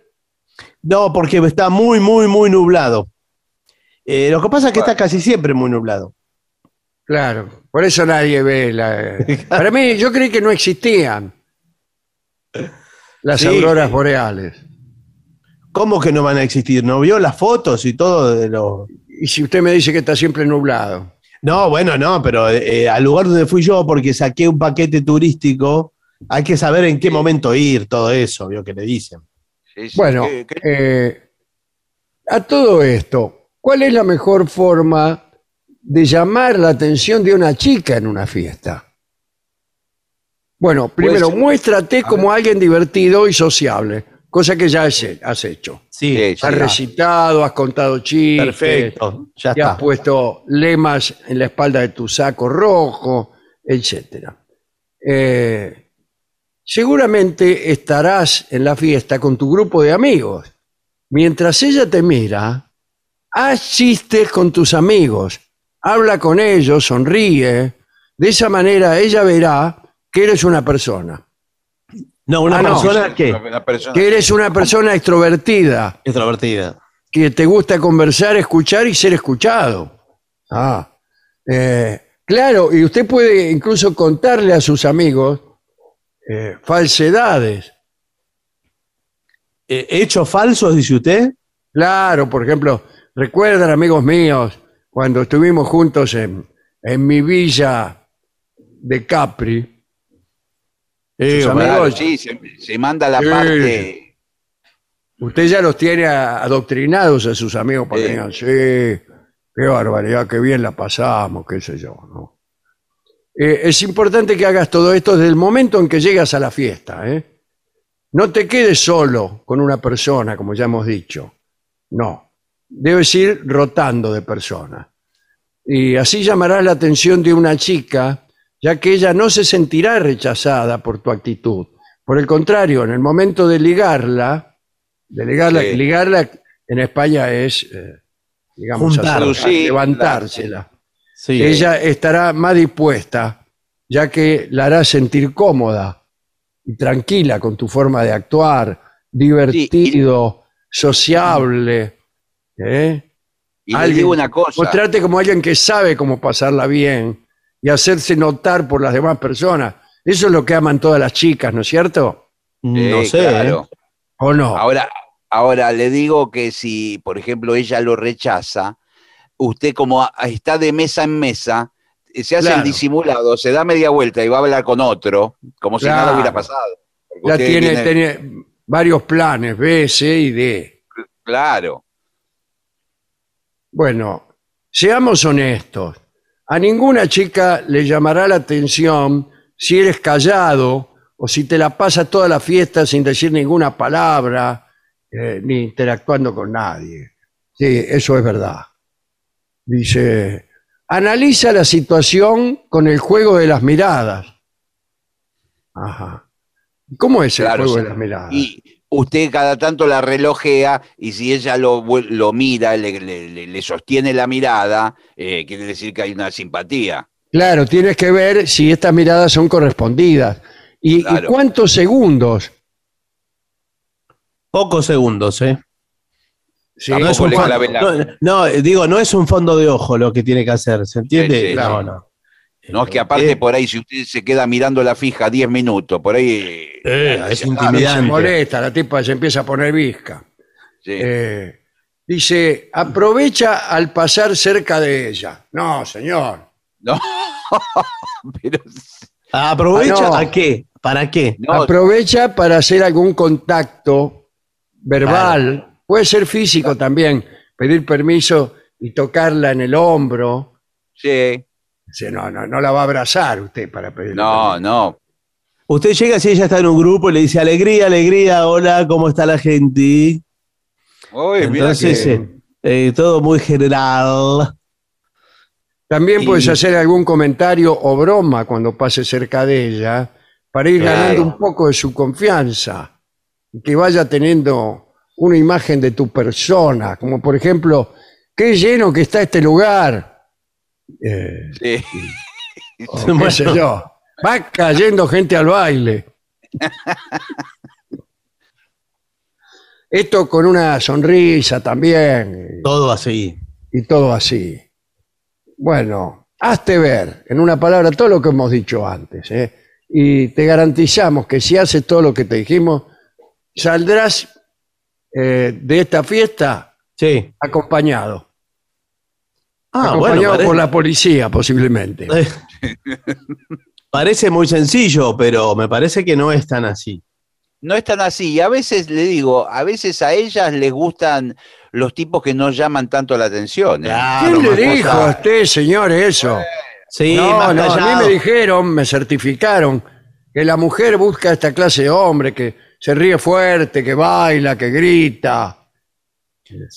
No, porque está muy, muy, muy nublado. Eh, lo que pasa es que está casi siempre muy nublado. Claro, por eso nadie ve la... Para mí, yo creí que no existían las Sí. auroras boreales. ¿Cómo que no van a existir? ¿No vio las fotos y todo de los... Y si usted me dice que está siempre nublado. No, bueno, no, pero eh, al lugar donde fui yo, porque saqué un paquete turístico, hay que saber en qué momento ir, todo eso, vio que le dicen. Sí, sí, Bueno, ¿qué- qué- eh, a todo esto, ¿cuál es la mejor forma de llamar la atención de una chica en una fiesta? Bueno, primero, ser- muéstrate como alguien divertido y sociable, cosa que ya has, has hecho. Sí, Sí, Has recitado, has contado chistes, perfecto, ya te has puesto lemas en la espalda de tu saco rojo, etc. Eh, seguramente estarás en la fiesta con tu grupo de amigos. Mientras ella te mira, haz chistes con tus amigos, habla con ellos, sonríe. De esa manera ella verá que eres una persona, No, una Ah, no. persona que Una persona- que eres una persona extrovertida, extrovertida. que te gusta conversar, escuchar y ser escuchado. Ah, eh, claro, y usted puede incluso contarle a sus amigos eh, falsedades. Eh, ¿Hechos falsos, dice usted? Claro, por ejemplo, recuerdan amigos míos cuando estuvimos juntos en, en mi villa de Capri. Eh, Sus Claro, amigos, sí, se, se manda la parte. usted ya los tiene adoctrinados a sus amigos para que digan, sí, qué barbaridad, qué bien la pasamos, qué sé yo, ¿no? Eh, es importante que hagas todo esto desde el momento en que llegas a la fiesta, ¿eh? No te quedes solo con una persona, como ya hemos dicho. No. Debes ir rotando de persona. Y así llamarás la atención de una chica, ya que ella no se sentirá rechazada por tu actitud. Por el contrario, en el momento de ligarla, de ligarla, Sí. ligarla en España es, eh, digamos, Juntar. hacer- Sí, levantársela Sí. ella estará más dispuesta, ya que la hará sentir cómoda y tranquila con tu forma de actuar, divertido, sociable. ¿eh? Y le digo una cosa. Mostrarte como alguien que sabe cómo pasarla bien y hacerse notar por las demás personas. Eso es lo que aman todas las chicas, ¿no es cierto? no sé. claro. ¿eh? ¿O no? Ahora, ahora le digo que si, por ejemplo, ella lo rechaza, usted como está de mesa en mesa, eh, se hace Claro. el disimulado, se da media vuelta y va a hablar con otro, como si nada Claro. hubiera pasado. Ya tiene, viene- tiene varios planes, B, C y D. Claro. Bueno, seamos honestos. A ninguna chica le llamará la atención si eres callado o si te la pasas toda la fiesta sin decir ninguna palabra eh, ni interactuando con nadie. Sí, eso es verdad. Dice, analiza la situación con el juego de las miradas. Ajá. ¿Cómo es el Claro, juego sí. de las miradas? Y usted cada tanto la relojea y si ella lo, mira, le, le- le- le sostiene la mirada, eh, quiere decir que hay una simpatía. Claro, tienes que ver si estas miradas son correspondidas. ¿Y, cuántos segundos? Pocos segundos, ¿eh? Sí, no, es Tampoco un le fondo- clave la- no, no, digo, no es un fondo de ojo lo que tiene que hacer, ¿se entiende? Sí, sí, no, claro. no. No, es que aparte Eh, por ahí, si usted se queda mirando la fija 10 minutos, por ahí. Eh, es se- se intimidante. molesta, la tipa se empieza a poner visca. Sí. Eh, dice, aprovecha al pasar cerca de ella. No, señor. No, pero ¿Aprovecha Ah, no. a qué? ¿Para qué? no, Aprovecha para hacer algún contacto verbal. Puede ser físico también. Pedir permiso y tocarla en el hombro. sí, Dice, no, no, no la va a abrazar usted para pedir no, no. Usted llega si ella está en un grupo y le dice alegría, alegría, hola, ¿cómo está la gente? Uy, mira Entonces, que- eh, eh, todo muy general. También Y- puedes hacer algún comentario o broma cuando pase cerca de ella para ir Claro. ganando un poco de su confianza y que vaya teniendo una imagen de tu persona, como por ejemplo, qué lleno que está este lugar. Eh, sí. o qué sé yo. Va cayendo gente al baile. Esto con una sonrisa también. Todo así. y todo así. Bueno, hazte ver, en una palabra, todo lo que hemos dicho antes. ¿eh? Y te garantizamos que si haces todo lo que te dijimos, saldrás eh, de esta fiesta Sí. acompañado. Ah, acompañado bueno, parece, por la policía, posiblemente. Eh, parece muy sencillo, pero me parece que no es tan así. No es tan así. Y a veces le digo, a veces a ellas les gustan los tipos que no llaman tanto la atención. ¿eh? ¿Quién le dijo cosa- a usted, señor, eso? Sí, no, no, a mí me dijeron, me certificaron, que la mujer busca esta clase de hombre que se ríe fuerte, que baila, que grita.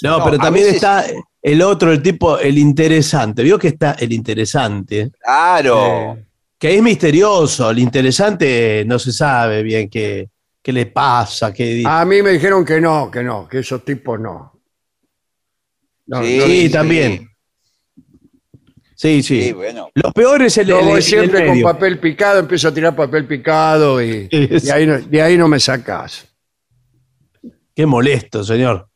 No, No, pero también veces- está el otro, el tipo, el interesante. Vio que está el interesante, Claro. que es misterioso. El interesante no se sabe bien qué, qué le pasa, qué A mí me dijeron que no, que no, que esos tipos no. No, Sí, no, Sí, sí. también. Sí, sí. Sí, bueno. Lo peor es el, Yo el- voy el siempre con medio. papel picado, empiezo a tirar papel picado y, ahí, no, de ahí no me sacás. Qué molesto, señor.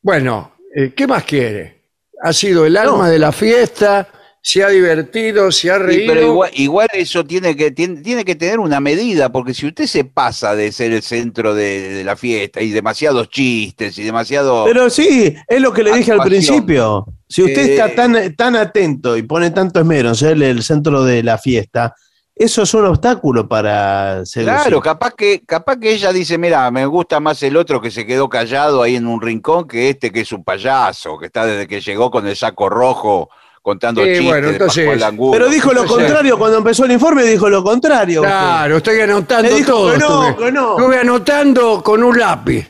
Bueno, eh, ¿qué más quiere? Ha sido el alma No. de la fiesta, se ha divertido, se ha Sí, reído. pero igual, igual eso tiene que, tiene, tiene que tener una medida, porque si usted se pasa de ser el centro de, de la fiesta y demasiados chistes y demasiado... Pero sí, es lo que le dije al principio. Si usted Eh, está tan, tan atento y pone tanto esmero en ser el centro de la fiesta, eso es un obstáculo para seducir. Claro, capaz que, capaz que ella dice, mira, me gusta más el otro que se quedó callado ahí en un rincón que este que es un payaso, que está desde que llegó con el saco rojo contando Sí, chistes bueno, de entonces-. Pero dijo lo contrario cuando empezó el informe, dijo lo contrario. Claro, estoy anotando Le dijo todo. que no, estuve, que no. estuve anotando con un lápiz.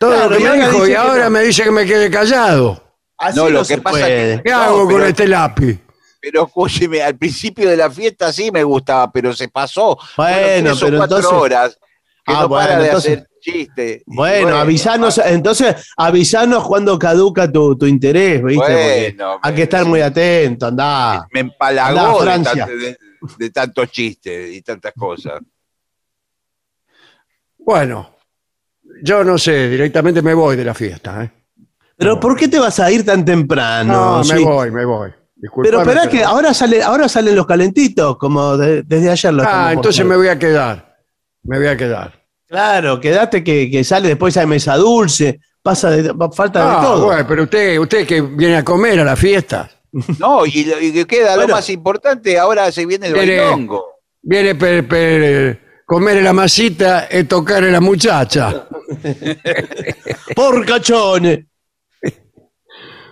Todo Claro, lo que y me ahora dijo y ahora no. me dice que me quede callado. Así No, lo que pasa puede. que- ¿Qué No, hago con este lápiz? Pero escúcheme, al principio de la fiesta sí me gustaba, pero se pasó. Bueno, tres o pero cuatro entonces- horas que Ah, no para bueno, de entonces- hacer chistes. Y Bueno, avisanos, entonces avisanos cuando caduca tu, tu interés, ¿viste? Bueno, hay que estar muy atento, andá. me empalagó de, Francia. tan- de- de tantos chistes y tantas cosas. Bueno, yo no sé, directamente me voy de la fiesta. ¿eh? Pero ¿por qué te vas a ir tan temprano? No, me voy, me voy. Pero esperá que ahora sale, ahora salen los calentitos, como de- desde ayer lo estamos Ah, entonces mostrando. me voy a quedar. Me voy a quedar. Claro, quédate que, que sale después hay mesa dulce, pasa de, falta de Ah, todo. bueno, pero usted, usted que viene a comer a la fiesta, No, y, y que queda Bueno. lo más importante, ahora se viene el Viene- bailongo. viene per, per- comer la masita y tocar a la muchacha. Por cachones.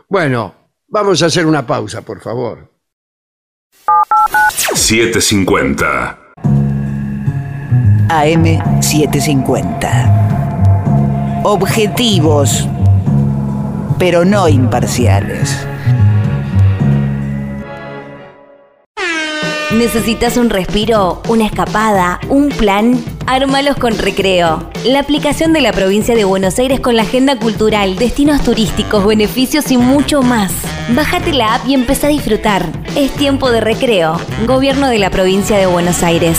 Bueno, vamos a hacer una pausa, por favor. 750. AM750. Objetivos, pero no imparciales. ¿Necesitas un respiro, una escapada, un plan? Ármalos con Recreo. La aplicación de la provincia de Buenos Aires con la agenda cultural, destinos turísticos, beneficios y mucho más. Bájate la app y empezá a disfrutar. Es tiempo de recreo. Gobierno de la provincia de Buenos Aires.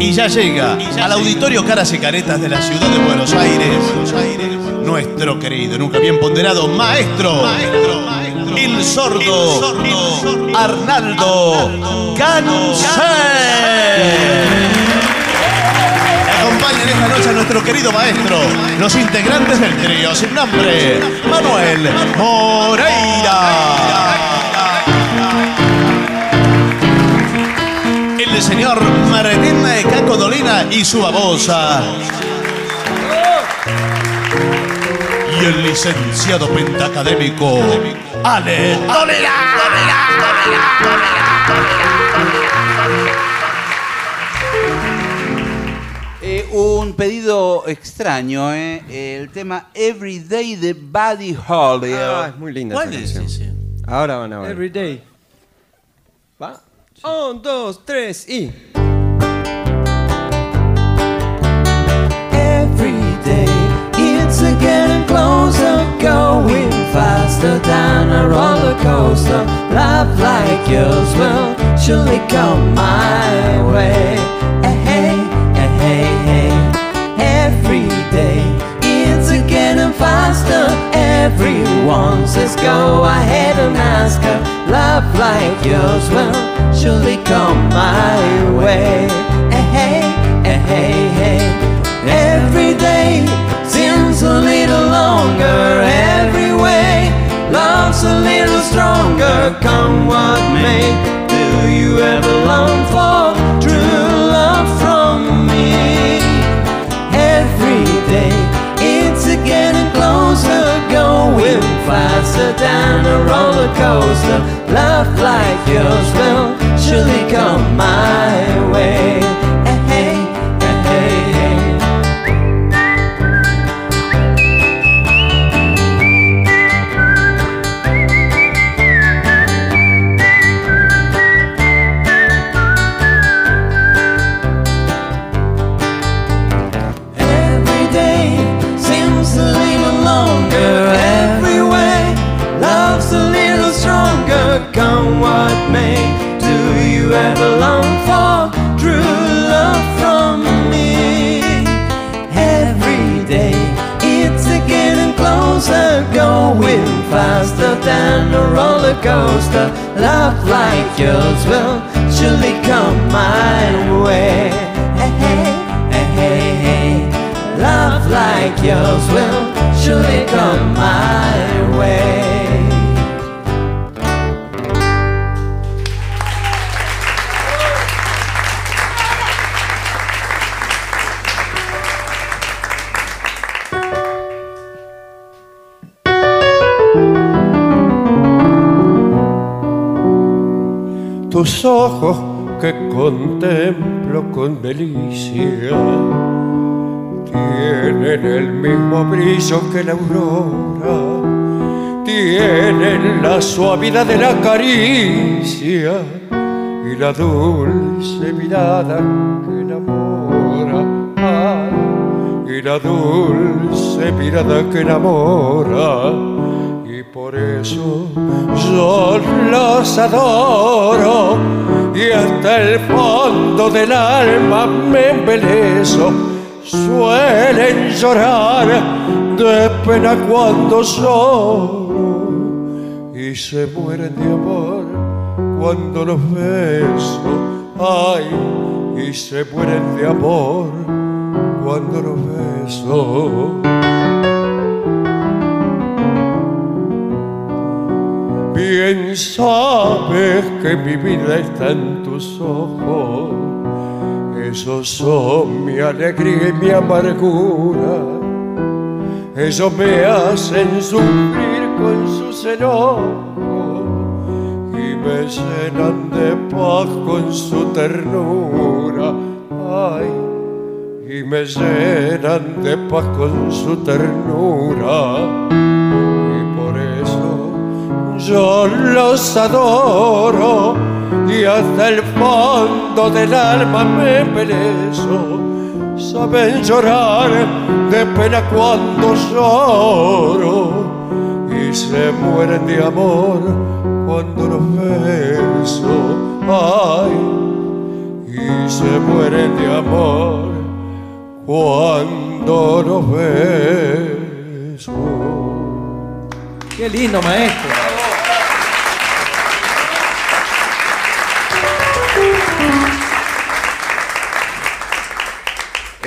Y ya llega al auditorio Caras y Caretas de la ciudad de Buenos Aires, nuestro querido, nunca bien ponderado maestro, el sordo. Arnaldo Gansé. Acompañan esta noche a nuestro querido maestro, los integrantes del trío sin nombre, Manuel Moreira. El señor Martín Caco Dolina y su babosa. Y el licenciado pentacadémico Ale Dolina. Eh, un pedido extraño, ¿eh? El tema Everyday de Buddy Holly. Ah, es muy linda ¿Cuál esa es canción. Ahora van a ver. Everyday. ¿Va? Un, dos, tres y. Every day it's a getting closer, going faster down a roller coaster. Love like yours will surely come my way. Eh, Hey, eh, hey, hey. Every day it's getting faster. Everyone says go ahead and ask her. Love like yours will surely come my way. Eh, Hey, eh, hey, hey. Every day seems a little longer every way. Love's a little stronger, come what may. Do you ever long for faster down a roller coaster. Love like yours will surely come my brillo que la aurora, tienen la suavidad de la caricia y la dulce mirada que enamora, y la dulce mirada que enamora y por eso yo los adoro y hasta el fondo del alma me embelezo. Suelen llorar de pena cuando lloro y se mueren de amor cuando los beso. Ay, y se mueren de amor cuando los beso. Bien sabes que mi vida está en tus ojos, esos son mi alegría y mi amargura, ellos me hacen sufrir con sus enojos y me llenan de paz con su ternura. Ay, y me llenan de paz con su ternura. Y por eso yo los adoro y hasta el fondo del alma me pelezo. Saben llorar de pena cuando lloro y se mueren de amor cuando los beso. Ay, y se mueren de amor cuando los beso. Qué lindo, maestro.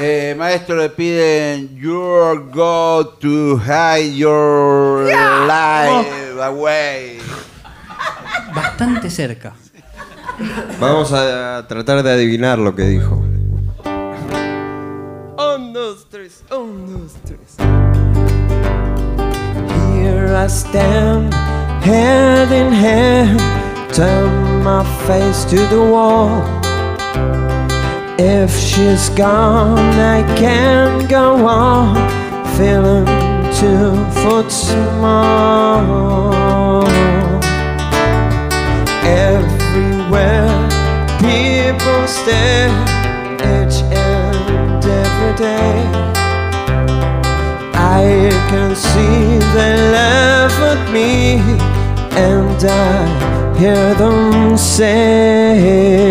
Eh, maestro, le piden You're go to hide your life away. Bastante cerca. Vamos a tratar de adivinar lo que dijo. Un, dos, tres, un, dos, tres. Here I stand, hand in hand, turn my face to the wall. If she's gone, I can't go on, feeling two foot small. Everywhere, people stare, each and every day. I can see they laugh at me, and I hear them say,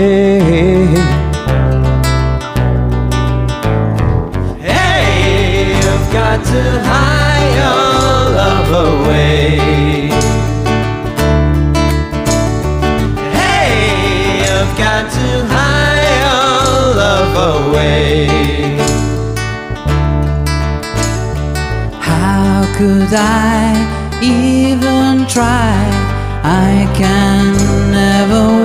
got to hide your love away. Hey, you've got to hide your love away. How could I even try? I can never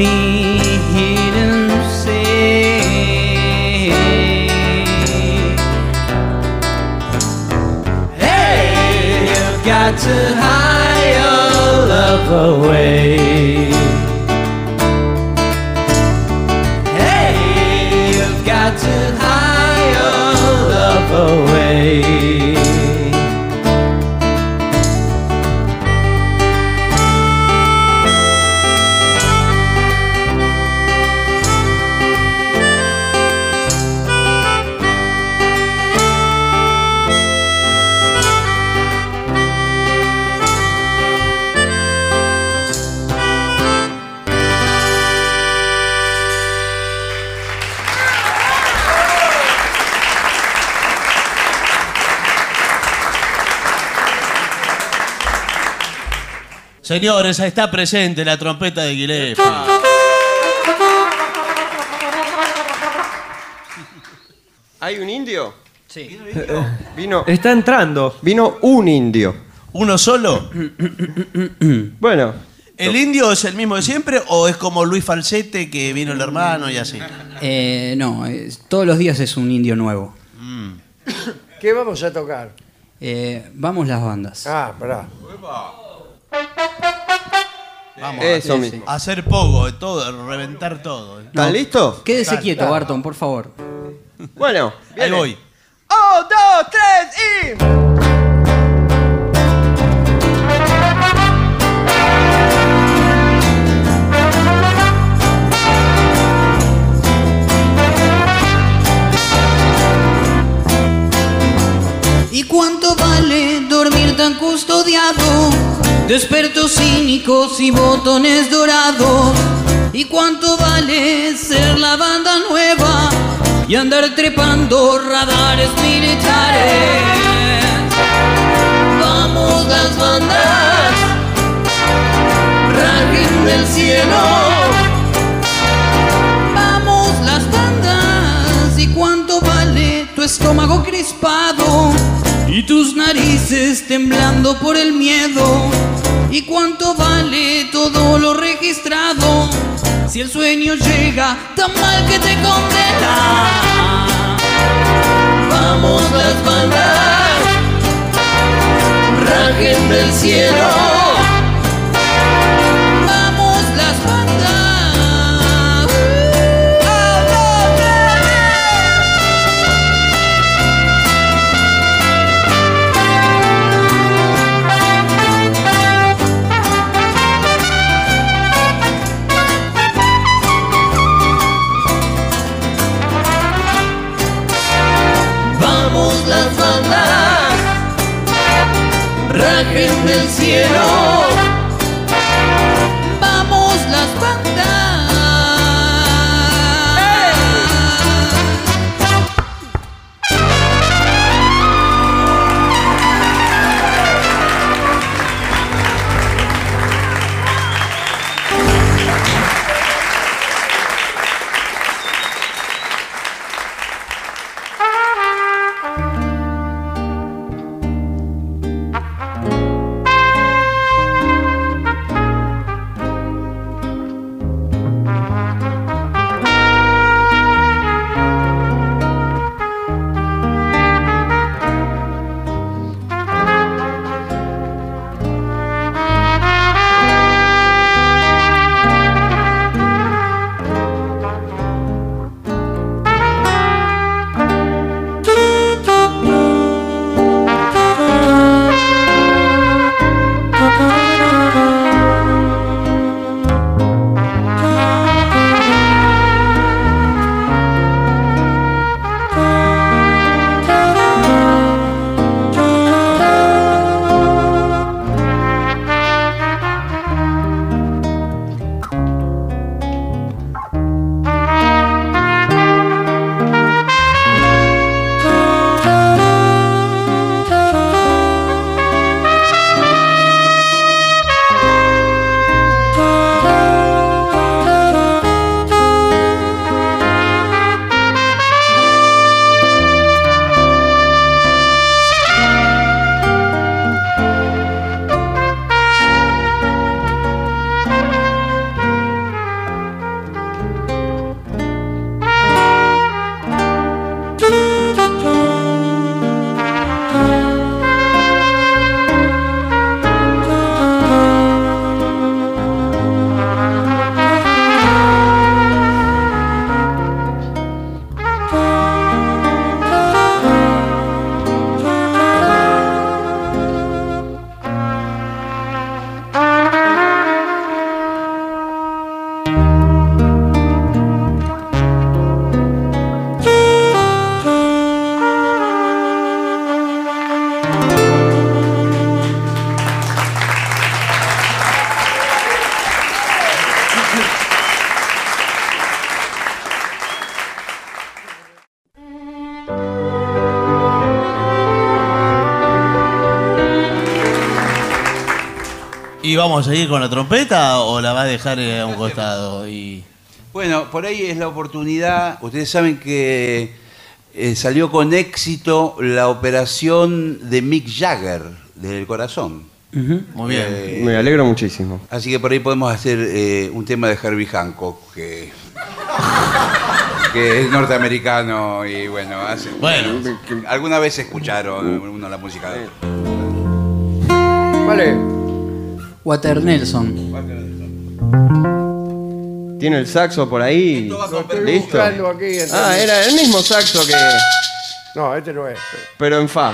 me them say. Hey, you've got to hide your love away. Señores, está presente la trompeta de Gillespie. ¿Hay un indio? Sí. Vino. Está entrando. Vino un indio. ¿Uno solo? Bueno. ¿El indio es el mismo de siempre o es como Luis Falsete que vino el hermano y así? Eh, no, es- todos los días es un indio nuevo. ¿Qué vamos a tocar? Eh, vamos las bandas. Ah, pará. Vamos Eso a, mismo. hacer poco, de todo, a reventar todo. ¿Están listos? Quédese quieto. Barton, por favor. Bueno, Ahí viene. voy. Un, dos, tres y. ¿Y cuánto vale dormir tan custodiado? De expertos cínicos y botones dorados. ¿Y cuánto vale ser la banda nueva y andar trepando radares militares? Vamos las bandas, rajen del cielo. Vamos las bandas y cuánto vale tu estómago crispado y tus narices temblando por el miedo. ¿Y cuánto vale todo lo registrado? Si el sueño llega tan mal que te condena. Vamos las bandas, rajen del cielo. Cielo. Vamos a seguir con la trompeta o la va a dejar eh, a un costado? Y... Bueno, por ahí es la oportunidad. Ustedes saben que eh, salió con éxito la operación de Mick Jagger del corazón. Muy bien. Eh, Me alegro muchísimo. Así que por ahí podemos hacer eh, un tema de Herbie Hancock, que, que es norteamericano y bueno, hace, Bueno. alguna vez escucharon uno la música de Vale. Water Nelson. Tiene el saxo por ahí. Listo. aquí. Ah, era el mismo saxo que. No, este no es. Pero en fa.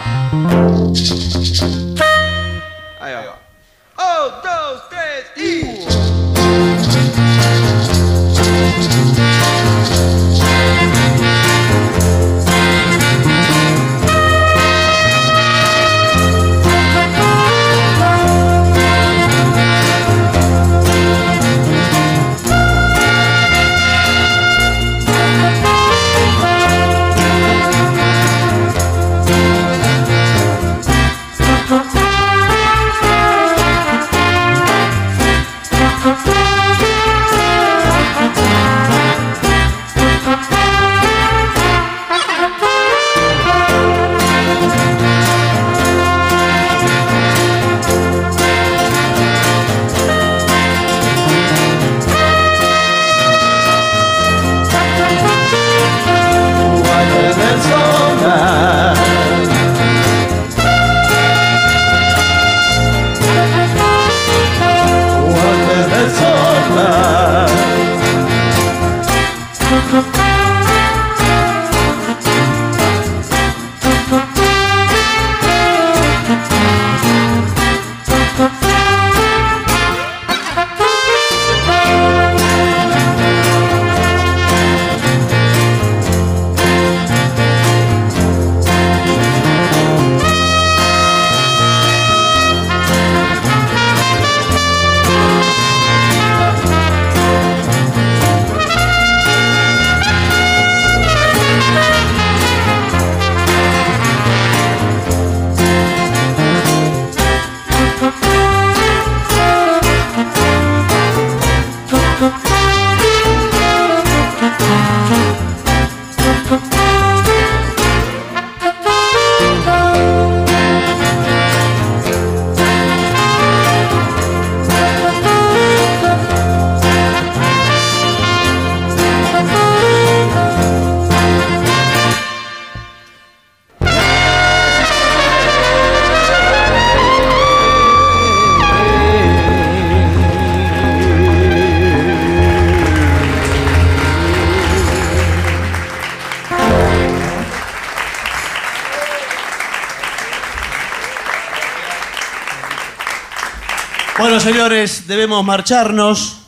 Señores, debemos marcharnos.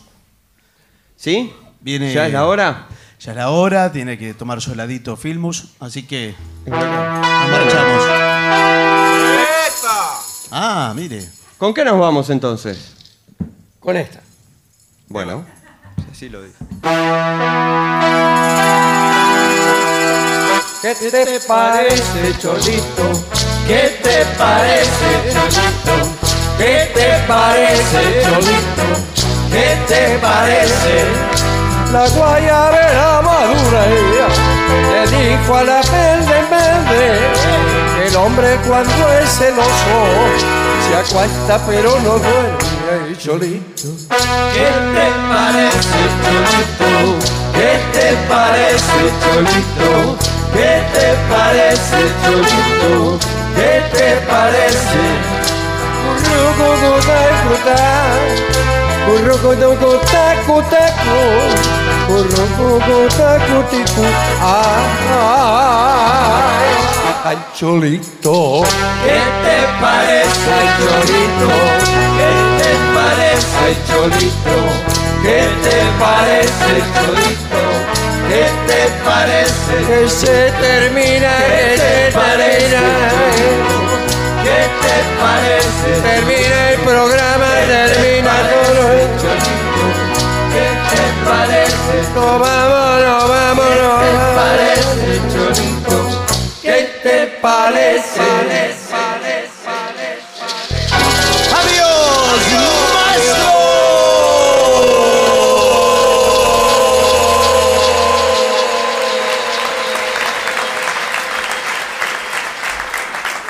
¿Sí? Viene, ¿Ya es la hora? Ya es la hora, tiene que tomar su heladito Filmus, así que nos marchamos. Ah, mire. ¿Con qué nos vamos entonces? Con esta. Bueno, así lo dice. ¿Qué te parece, Cholito? ¿Qué te parece, Cholito? ¿Qué te parece, Cholito? ¿Qué te parece? La guayabera madura ella le dijo a la verde verde que el hombre cuando es celoso se acuesta pero no duerme. Cholito. ¿Qué te parece, Cholito? ¿Qué te parece, Cholito? ¿Qué te parece, Cholito? ¿Qué te parece? Ay, Cholito. ¿Qué te parece, Cholito? ¿Qué te parece, Cholito? ¿Qué te parece, Cholito? ¿Qué te parece? Que se termina, que se termina. ¿Qué te parece? Termina el programa, termina todo. ¿Qué te parece? No vamos, no vamos, no ¿Qué te parece, Cholito? ¿Qué te parece?